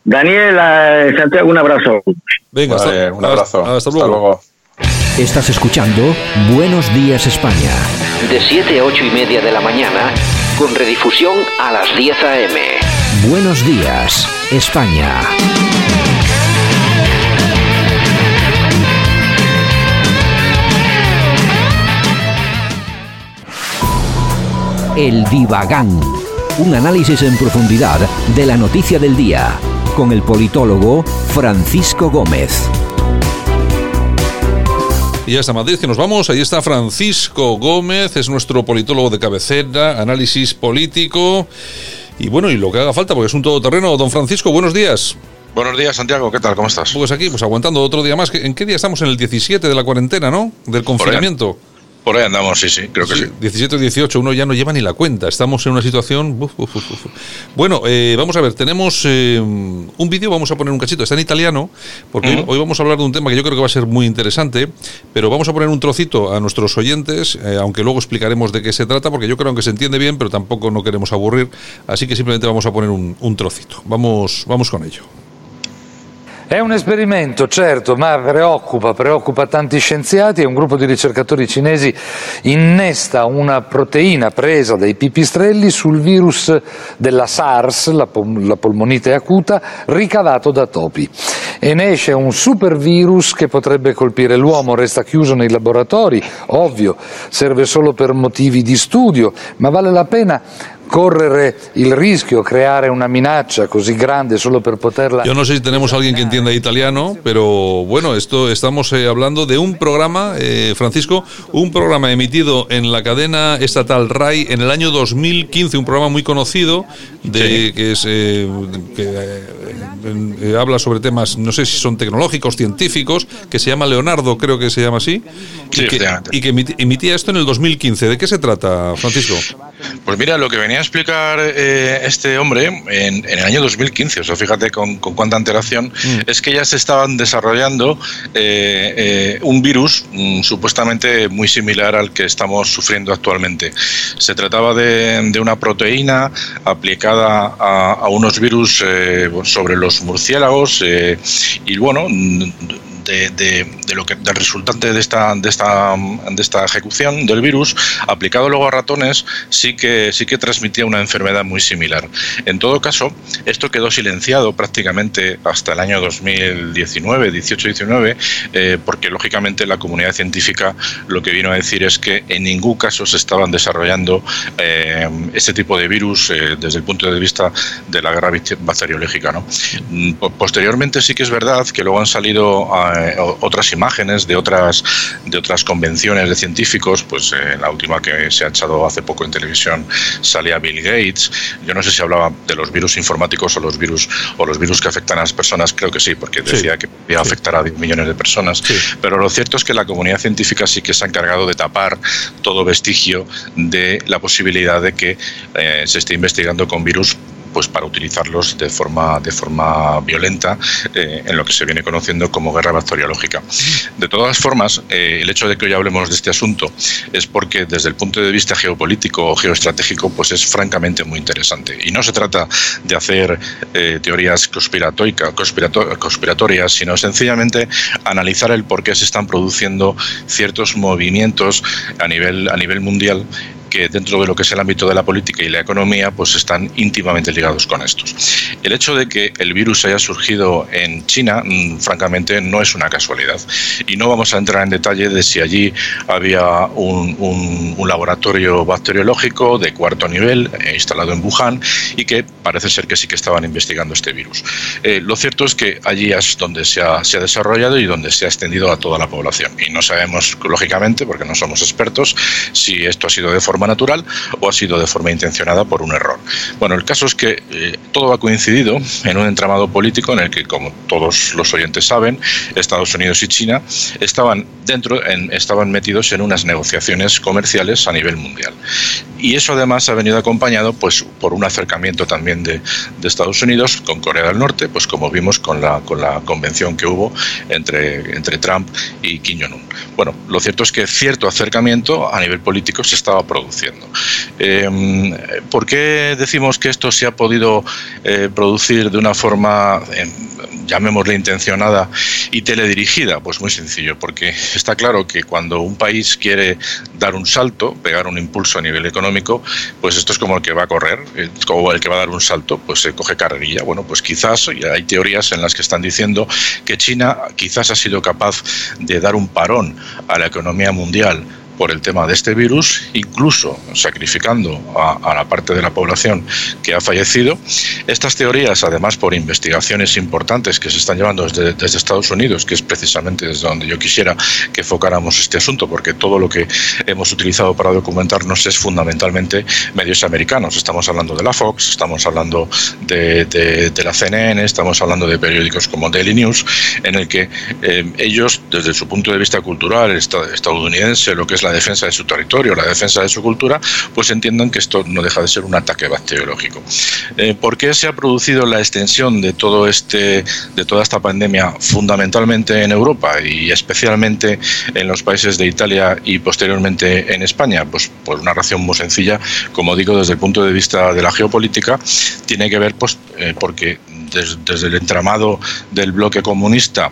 Daniel, eh, Santiago, un abrazo. Venga, Vale, hasta, un abrazo. Hasta, luego. Estás escuchando Buenos Días España. De 7 a 8 y media de la mañana, con redifusión a las 10 a.m. Buenos Días España. El Divagán. Un análisis en profundidad de la noticia del día con el politólogo Francisco Gómez. Y ya está Madrid, que nos vamos. Ahí está Francisco Gómez, es nuestro politólogo de cabecera, análisis político. Y bueno, y lo que haga falta, porque es un todoterreno. Don Francisco, buenos días. Buenos días, Santiago. ¿Qué tal? ¿Cómo estás? Pues aquí, pues aguantando otro día más. ¿En qué día estamos? En el 17 de la cuarentena, ¿no? Del confinamiento. Por ahí andamos, sí, sí, creo que sí. 17 o 18, uno ya no lleva ni la cuenta. Estamos en una situación. uf, uf. Bueno, eh, vamos a ver, tenemos eh, un vídeo, vamos a poner un cachito, está en italiano, porque hoy, hoy vamos a hablar de un tema que yo creo que va a ser muy interesante, pero vamos a poner un trocito a nuestros oyentes, eh, aunque luego explicaremos de qué se trata, porque yo creo que se entiende bien, pero tampoco no queremos aburrir, así que simplemente vamos a poner un, un trocito. Vamos, vamos con ello. È un esperimento, certo, ma preoccupa, preoccupa tanti scienziati e un gruppo di ricercatori cinesi innesta una proteina presa dai pipistrelli sul virus della SARS, la, pol- la polmonite acuta, ricavato da topi. E ne esce un supervirus che potrebbe colpire l'uomo, resta chiuso nei laboratori, ovvio, serve solo per motivi di studio, ma vale la pena correre il rischio, creare una minaccia così grande solo per poterla... Yo no sé si tenemos a alguien que entienda italiano, pero bueno, esto estamos eh, hablando de un programa, eh, Francisco, un programa emitido en la cadena estatal RAI en el año 2015, un programa muy conocido de que es eh, que eh, eh, habla sobre temas, no sé si son tecnológicos, científicos, que se llama Leonardo, creo que se llama así, Sí, y que, y que emitía esto en el 2015. ¿De qué se trata, Francisco? Pues mira, lo que venía a explicar eh, este hombre en, en el año 2015, o sea, fíjate con, con cuánta antelación, es que ya se estaban desarrollando eh, eh, un virus mm, supuestamente muy similar al que estamos sufriendo actualmente. Se trataba de, de una proteína aplicada a, a unos virus sobre los murciélagos y bueno, mm, de, lo que del resultante de esta de esta de esta ejecución del virus aplicado luego a ratones sí que sí que transmitía una enfermedad muy similar. En todo caso, esto quedó silenciado prácticamente hasta el año 2019, 18-19, eh, porque lógicamente la comunidad científica lo que vino a decir es que en ningún caso se estaban desarrollando eh, este tipo de virus eh, desde el punto de vista de la guerra bacteriológica. ¿no? Mm, po- Posteriormente sí que es verdad que luego han salido eh, otras imágenes de otras, de otras convenciones de científicos, pues eh, la última que se ha echado hace poco en televisión salía Bill Gates. Yo no sé si hablaba de los virus informáticos o los virus o los virus que afectan a las personas, creo que sí, porque decía que podía afectar a 10 millones de personas. Pero lo cierto es que la comunidad científica sí que se ha encargado de tapar todo vestigio de la posibilidad de que eh, se esté investigando con virus pues para utilizarlos de forma de forma violenta eh, en lo que se viene conociendo como guerra bacteriológica. De todas formas, eh, el hecho de que hoy hablemos de este asunto es porque desde el punto de vista geopolítico o geoestratégico pues es francamente muy interesante y no se trata de hacer eh, teorías conspiratorias, sino sencillamente analizar el por qué se están produciendo ciertos movimientos a nivel a nivel mundial que dentro de lo que es el ámbito de la política y la economía, pues están íntimamente ligados con estos. El hecho de que el virus haya surgido en China, mm, francamente, no es una casualidad. Y no vamos a entrar en detalle de si allí había un, un- un laboratorio bacteriológico de cuarto nivel eh, instalado en Wuhan y que parece ser que sí que estaban investigando este virus. Eh, lo cierto es que allí es donde se ha, se ha desarrollado y donde se ha extendido a toda la población. Y no sabemos, lógicamente, porque no somos expertos, si esto ha sido de forma natural o ha sido de forma intencionada por un error. Bueno, el caso es que eh, todo ha coincidido en un entramado político en el que, como todos los oyentes saben, Estados Unidos y China estaban dentro, en- estaban metidos en unas negociaciones comerciales a nivel mundial. Y eso además ha venido acompañado pues, por un acercamiento también de, de Estados Unidos con Corea del Norte, pues como vimos con la, con la convención que hubo entre, entre Trump y Kim Jong-un. Bueno, lo cierto es que cierto acercamiento a nivel político se estaba produciendo. Eh, ¿Por qué decimos que esto se ha podido eh, producir de una forma, eh, llamémosle intencionada y teledirigida? Pues muy sencillo, porque está claro que cuando un país quiere dar un salto, pegar un impulso a nivel económico, pues esto es como el que va a correr, eh, como el que va a dar un salto, pues se coge carrerilla. Bueno, pues quizás, hay teorías en las que están diciendo que China quizás ha sido capaz de dar un parón a la economía mundial por el tema de este virus, incluso sacrificando a, a la parte de la población que ha fallecido. Estas teorías, además por investigaciones importantes que se están llevando desde, desde Estados Unidos, que es precisamente desde donde yo quisiera que enfocáramos este asunto, porque todo lo que hemos utilizado para documentarnos es fundamentalmente medios americanos. Estamos hablando de la Fox, estamos hablando de, de- de la CNN, estamos hablando de periódicos como Daily News, en el que eh, ellos, desde su punto de vista cultural esta- estadounidense, lo que es la defensa de su territorio, la defensa de su cultura, pues entiendan que esto no deja de ser un ataque bacteriológico. Eh, ¿Por qué se ha producido la extensión de todo este, de toda esta pandemia, fundamentalmente en Europa y especialmente en los países de Italia y posteriormente en España? Pues por una razón muy sencilla, como digo, desde el punto de vista de la geopolítica, tiene que ver pues, eh, porque des- desde el entramado del bloque comunista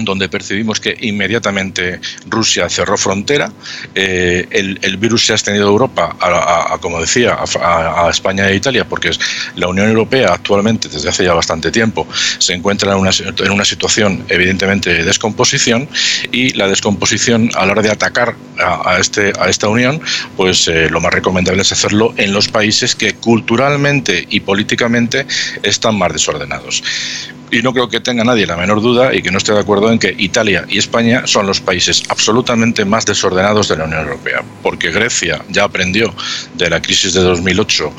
donde percibimos que inmediatamente Rusia cerró frontera, eh, el, virus se ha extendido a Europa, a, a- a, como decía, a, a- España e Italia, porque la Unión Europea actualmente, desde hace ya bastante tiempo, se encuentra en una, en una situación evidentemente de descomposición y la descomposición a la hora de atacar a, a este, a esta Unión, pues eh, lo más recomendable es hacerlo en los países que culturalmente y políticamente están más desordenados. Y no creo que tenga nadie la menor duda y que no esté de acuerdo en que Italia y España son los países absolutamente más desordenados de la Unión Europea, porque Grecia ya aprendió de la crisis de 2008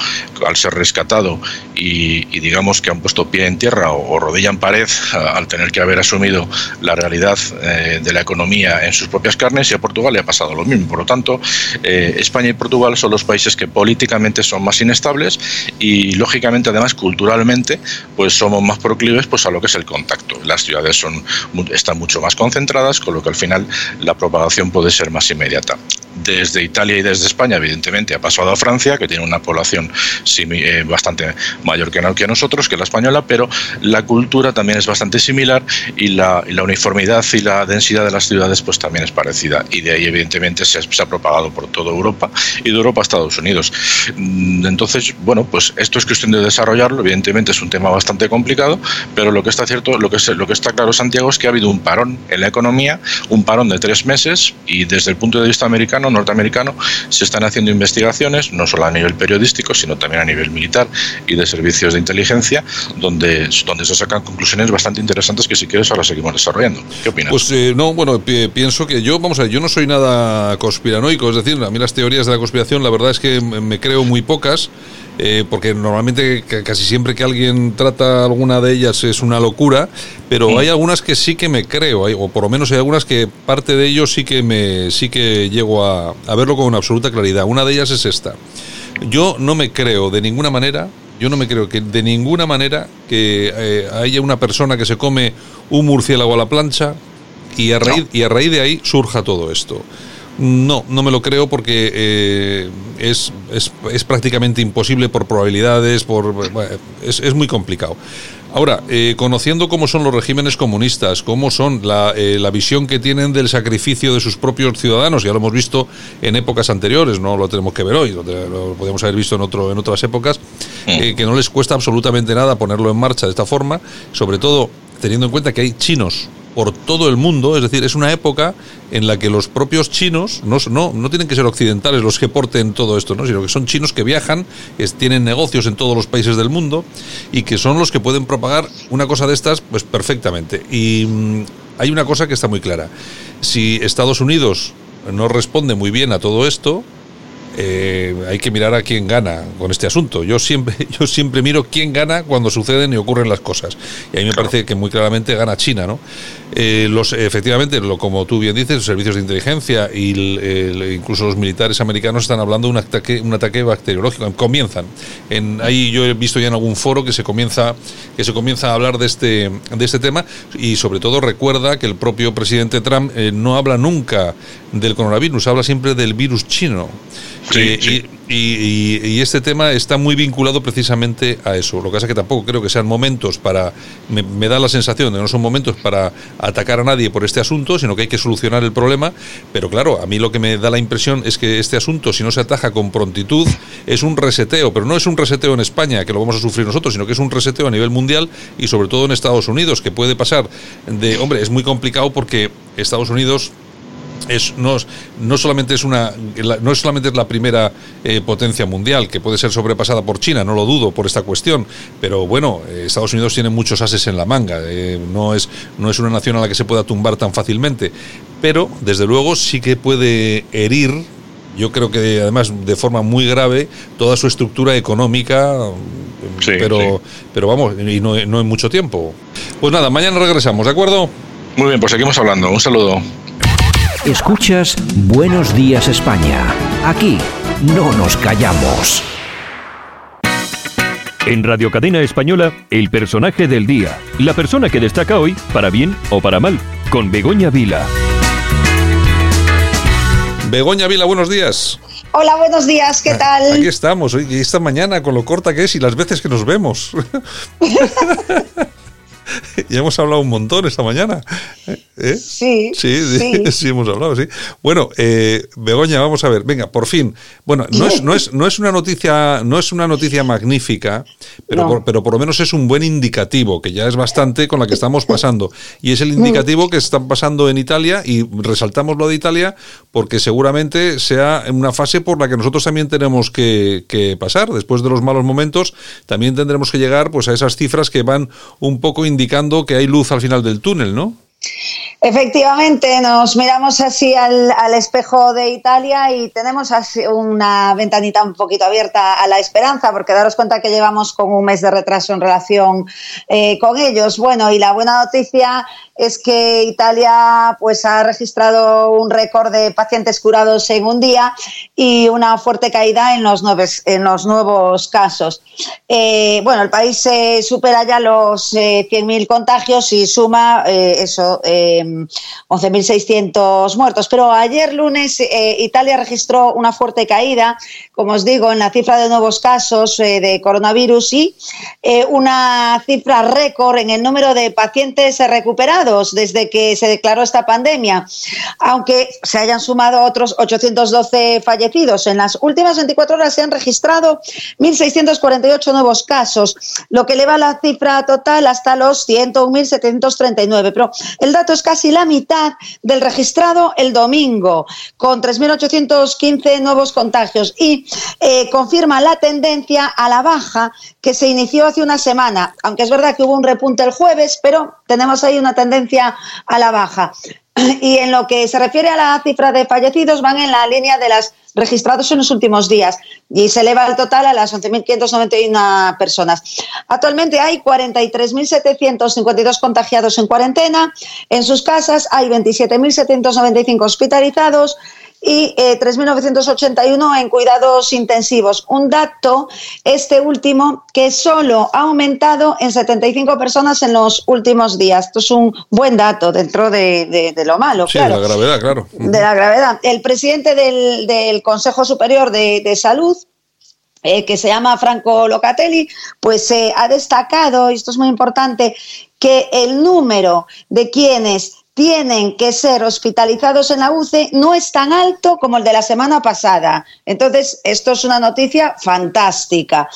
al ser rescatado y, digamos que han puesto pie en tierra o, o rodilla en pared al tener que haber asumido la realidad eh, de la economía en sus propias carnes y a Portugal le ha pasado lo mismo. Por lo tanto, eh, España y Portugal son los países que políticamente son más inestables y lógicamente además culturalmente pues somos más proclives pues a lo que es el contacto. Las ciudades están mucho más concentradas, con lo que al final la propagación puede ser más inmediata. Desde Italia y desde España, evidentemente, ha pasado a Francia, que tiene una población eh, bastante mayor que, no- que nosotros, que la española, pero la cultura también es bastante similar y la, uniformidad y la densidad de las ciudades pues también es parecida. Y de ahí, evidentemente, se ha, se ha propagado por toda Europa y de Europa a Estados Unidos. Mm, Entonces, bueno, pues esto es cuestión de desarrollarlo. Evidentemente es un tema bastante complicado, pero lo que está cierto, lo que, es- lo que está claro, Santiago, es que ha habido un parón en la economía, un parón de tres meses y desde el punto de vista americano americano, norteamericano, se están haciendo investigaciones, no solo a nivel periodístico, sino también a nivel militar y de servicios de inteligencia, donde, donde se sacan conclusiones bastante interesantes que si quieres ahora seguimos desarrollando. ¿Qué opinas? Pues eh, no, bueno, pi- pienso que yo, vamos a ver, yo no soy nada conspiranoico, es decir, a mí las teorías de la conspiración, la verdad es que me creo muy pocas. Eh, porque normalmente ca- casi siempre que alguien trata alguna de ellas es una locura, pero hay algunas que sí que me creo, hay- o por lo menos hay algunas que parte de ello sí que me sí que llego a, a verlo con absoluta claridad. Una de ellas es esta. Yo no me creo de ninguna manera, yo no me creo que de ninguna manera que eh, haya una persona que se come un murciélago a la plancha y a raíz, y a raíz de ahí surja todo esto. No, no me lo creo porque eh, es, es, es prácticamente imposible por probabilidades, por bueno, es, es muy complicado. Ahora, eh, conociendo cómo son los regímenes comunistas, cómo son la, eh, la visión que tienen del sacrificio de sus propios ciudadanos, ya lo hemos visto en épocas anteriores, no lo tenemos que ver hoy, lo, lo podemos haber visto en, otro, en otras épocas, eh, que no les cuesta absolutamente nada ponerlo en marcha de esta forma, sobre todo teniendo en cuenta que hay chinos por todo el mundo, es decir, es una época en la que los propios chinos, no, no, no tienen que ser occidentales los que porten todo esto, ¿no? sino que son chinos que viajan, es- tienen negocios en todos los países del mundo y que son los que pueden propagar una cosa de estas pues perfectamente. Y mm, hay una cosa que está muy clara. Si Estados Unidos no responde muy bien a todo esto, eh, hay que mirar a quién gana con este asunto. Yo siempre, yo siempre miro quién gana cuando suceden y ocurren las cosas. Y a mí me parece que muy claramente gana China, ¿no? Eh, los, efectivamente, lo, como tú bien dices, los servicios de inteligencia y el- el- incluso los militares americanos están hablando de un ataque, un ataque bacteriológico. Comienzan. En, ahí yo he visto ya en algún foro que se comienza, que se comienza a hablar de este, de este tema y sobre todo recuerda que el propio presidente Trump eh, no habla nunca del coronavirus, habla siempre del virus chino. Eh, Y, y- y- y este tema está muy vinculado precisamente a eso. Lo que pasa es que tampoco creo que sean momentos para. Me, me da la sensación de que no son momentos para atacar a nadie por este asunto, sino que hay que solucionar el problema. Pero claro, a mí lo que me da la impresión es que este asunto, si no se ataja con prontitud, es un reseteo. Pero no es un reseteo en España, que lo vamos a sufrir nosotros, sino que es un reseteo a nivel mundial y sobre todo en Estados Unidos, que puede pasar de. Hombre, es muy complicado porque Estados Unidos es, no, no solamente es una la- no es solamente es la primera eh, potencia mundial que puede ser sobrepasada por China no lo dudo por esta cuestión pero bueno eh, Estados Unidos tiene muchos ases en la manga eh, no es no es una nación a la que se pueda tumbar tan fácilmente pero desde luego sí que puede herir yo creo que además de forma muy grave toda su estructura económica pero pero vamos y no, no en mucho tiempo. Pues nada mañana regresamos de acuerdo muy bien pues seguimos hablando. Un saludo Escuchas Buenos Días España. Aquí no nos callamos. En Radio Cadena Española, el personaje del día. La persona que destaca hoy, para bien o para mal, con Begoña Vila. Begoña Vila, buenos días. Hola, buenos días, ¿qué tal? Aquí estamos, hoy, y esta mañana con lo corta que es y las veces que nos vemos. ya hemos hablado un montón esta mañana. ¿Eh? Sí, sí, sí, sí, hemos hablado, sí. Bueno, eh, Begoña, vamos a ver, venga, por fin. Bueno, no es, no es, no es una noticia, no es una noticia magnífica, pero, No. por, pero por lo menos es un buen indicativo, que ya es bastante con la que estamos pasando. Y es el indicativo que están pasando en Italia, y resaltamos lo de Italia, porque seguramente sea una fase por la que nosotros también tenemos que, que pasar. Después de los malos momentos, también tendremos que llegar pues a esas cifras que van un poco indicando que hay luz al final del túnel, ¿no? Efectivamente, nos miramos así al, espejo de Italia y tenemos así una ventanita un poquito abierta a la esperanza, porque daros cuenta que llevamos con un mes de retraso en relación eh, con ellos. Bueno, y la buena noticia es que Italia pues ha registrado un récord de pacientes curados en un día y una fuerte caída en los, nueve- en los nuevos casos. Eh, bueno, el país eh, supera ya los eh, 100.000 contagios y suma eh, eh, 11.600 muertos. Pero ayer lunes eh, Italia registró una fuerte caída, como os digo, en la cifra de nuevos casos eh, de coronavirus y eh, una cifra récord en el número de pacientes recuperados desde que se declaró esta pandemia, aunque se hayan sumado otros 812 fallecidos. En las últimas 24 horas se han registrado 1.648 nuevos casos, lo que eleva la cifra total hasta los 101.739. Pero el dato es casi la mitad del registrado el domingo, con 3.815 nuevos contagios y eh, confirma la tendencia a la baja que se inició hace una semana, aunque es verdad que hubo un repunte el jueves, pero tenemos ahí una tendencia a la baja. Y en lo que se refiere a la cifra de fallecidos, van en la línea de las registrados en los últimos días y se eleva el total a las 11.591 personas. Actualmente hay 43.752 contagiados en cuarentena. En sus casas hay 27.795 hospitalizados y eh, 3.981 en cuidados intensivos. Un dato, este último, que solo ha aumentado en 75 personas en los últimos días. Esto es un buen dato dentro de, de- de lo malo. Sí, claro la gravedad, claro. de la gravedad. El presidente del, del Consejo Superior de, de Salud, eh, que se llama Franco Locatelli, pues eh, ha destacado, y esto es muy importante, que el número de quienes tienen que ser hospitalizados en la UCI no es tan alto como el de la semana pasada. Entonces, esto es una noticia fantástica.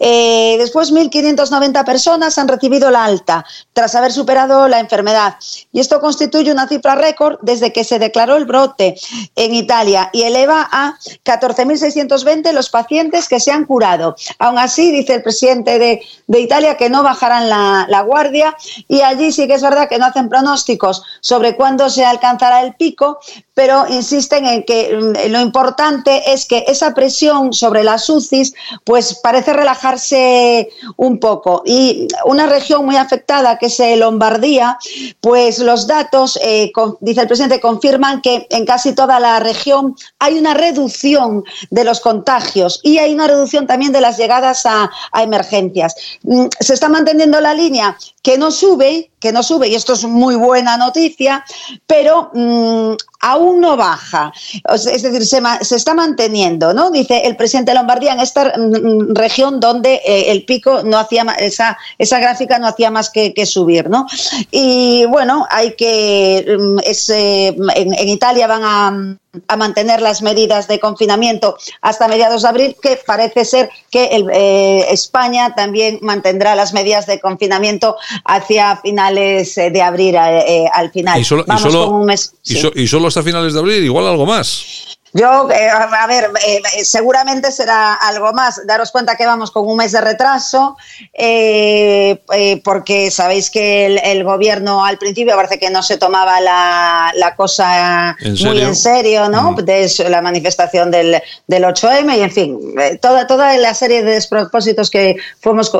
Eh, después, 1.590 personas han recibido la alta tras haber superado la enfermedad. Y esto constituye una cifra récord desde que se declaró el brote en Italia y eleva a 14.620 los pacientes que se han curado. Aún así, dice el presidente de, de Italia que no bajarán la, la guardia y allí sí que es verdad que no hacen pronósticos sobre cuándo se alcanzará el pico, pero insisten en que mm, lo importante es que esa presión sobre las UCIs pues parece relajarse un poco. Y una región muy afectada, que es eh, Lombardía, pues los datos, eh, dice el presidente, confirman que en casi toda la región hay una reducción de los contagios y hay una reducción también de las llegadas a, a emergencias. Mm, Se está manteniendo la línea que no sube, que no sube, y esto es muy buena noticia, pero mm, aún no baja. Es decir, se, se está manteniendo, ¿no? Dice el presidente de Lombardía en esta mm, región donde eh, el pico no hacía esa, esa gráfica no hacía más que, que subir, ¿no? Y bueno, hay que mm, es, eh, en, en Italia van a a mantener las medidas de confinamiento hasta mediados de abril, que parece ser que el, eh, España también mantendrá las medidas de confinamiento hacia finales eh, de abril eh, eh, al final. Y solo, y, Vamos solo, con un mes. y, sí. so- y solo hasta finales de abril, igual algo más. Yo, eh, a ver, eh, seguramente será algo más. Daros cuenta que vamos con un mes de retraso, eh, eh, porque sabéis que el, el gobierno al principio parece que no se tomaba la, la cosa ¿En muy en serio, ¿no? De eso, la manifestación del, del 8M y, en fin, toda, toda la serie de despropósitos que fuimos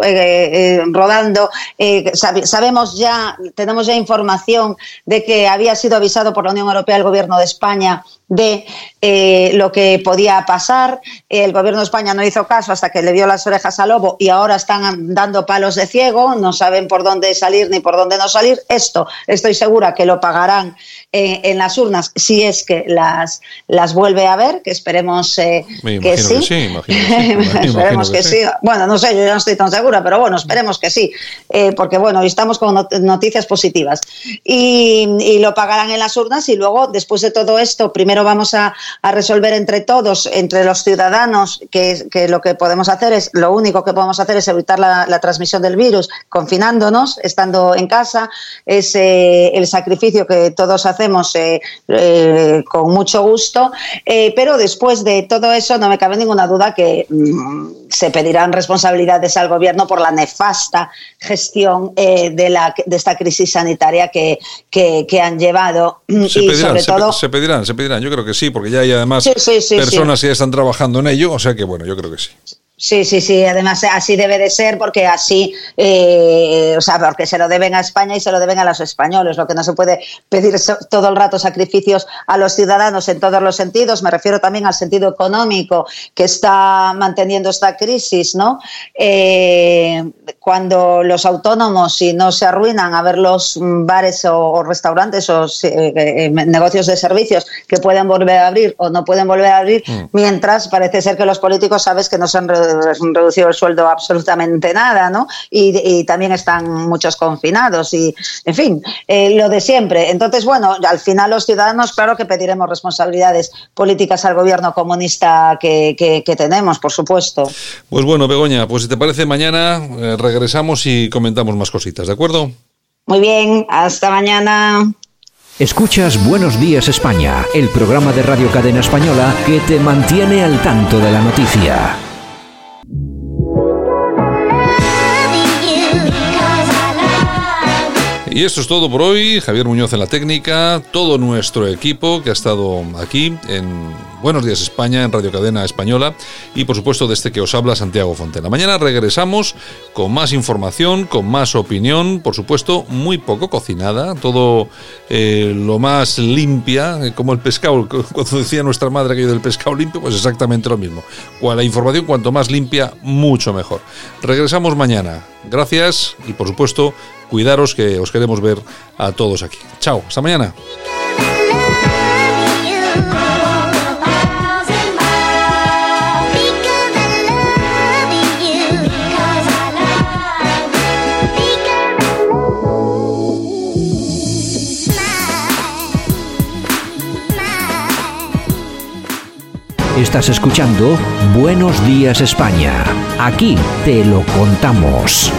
rodando. sab- sabemos ya, tenemos ya información de que había sido avisado por la Unión Europea el gobierno de España de eh, lo que podía pasar. El gobierno de España no hizo caso hasta que le dio las orejas al lobo y ahora están dando palos de ciego, no saben por dónde salir ni por dónde no salir. Esto estoy segura que lo pagarán en las urnas si es que las, las vuelve a ver, que esperemos eh, que sí. imagino que sí, esperemos que que, sí. sí. Bueno, no sé, yo ya no estoy tan segura, pero bueno, esperemos que sí, eh, porque bueno, estamos con not- noticias positivas. Y, y lo pagarán en las urnas y luego, después de todo esto, primero vamos a, a resolver entre todos, entre los ciudadanos, que, que lo que podemos hacer es, lo único que podemos hacer es evitar la, la transmisión del virus, confinándonos, estando en casa, es eh, el sacrificio que todos hacemos eh, eh, con mucho gusto, eh, pero después de todo eso no me cabe ninguna duda que mm, se pedirán responsabilidades al gobierno por la nefasta gestión de, la, de esta crisis sanitaria que, que, que han llevado Se y pedirán, sobre se, todo se pedirán, se pedirán. Yo creo que sí, porque ya hay además Sí, sí, sí, personas que ya están trabajando en ello, o sea que bueno, yo creo que sí. Sí, sí, sí, además así debe de ser porque así, eh, o sea, porque se lo deben a España y se lo deben a los españoles. Lo que no se puede pedir todo el rato sacrificios a los ciudadanos en todos los sentidos. Me refiero también al sentido económico que está manteniendo esta crisis, ¿no? Eh, cuando los autónomos, si no se arruinan a ver los bares o, o restaurantes o eh, eh, negocios de servicios que pueden volver a abrir o no pueden volver a abrir, Mm. mientras parece ser que los políticos sabes que no se han reducido el sueldo absolutamente nada, ¿no? Y, y también están muchos confinados y, en fin, eh, lo de siempre. Entonces, bueno, al final los ciudadanos, claro que pediremos responsabilidades políticas al gobierno comunista que, que- que tenemos, por supuesto. Pues bueno, Begoña, pues si te parece, mañana eh, regresamos y comentamos más cositas, ¿de acuerdo? Muy bien, hasta mañana. Escuchas Buenos Días España, el programa de Radio Cadena Española que te mantiene al tanto de la noticia. Y esto es todo por hoy. Javier Muñoz en la técnica, todo nuestro equipo que ha estado aquí en Buenos Días España, en Radio Cadena Española y por supuesto desde que os habla Santiago Fontena. Mañana regresamos con más información, con más opinión, por supuesto muy poco cocinada, todo eh, lo más limpia, eh, como el pescado, cuando decía nuestra madre aquello del pescado limpio, pues exactamente lo mismo. La información cuanto más limpia, mucho mejor. Regresamos mañana. Gracias y por supuesto cuidaros que os queremos ver a todos aquí. Chao, hasta mañana. Estás escuchando Buenos Días España. Aquí te lo contamos.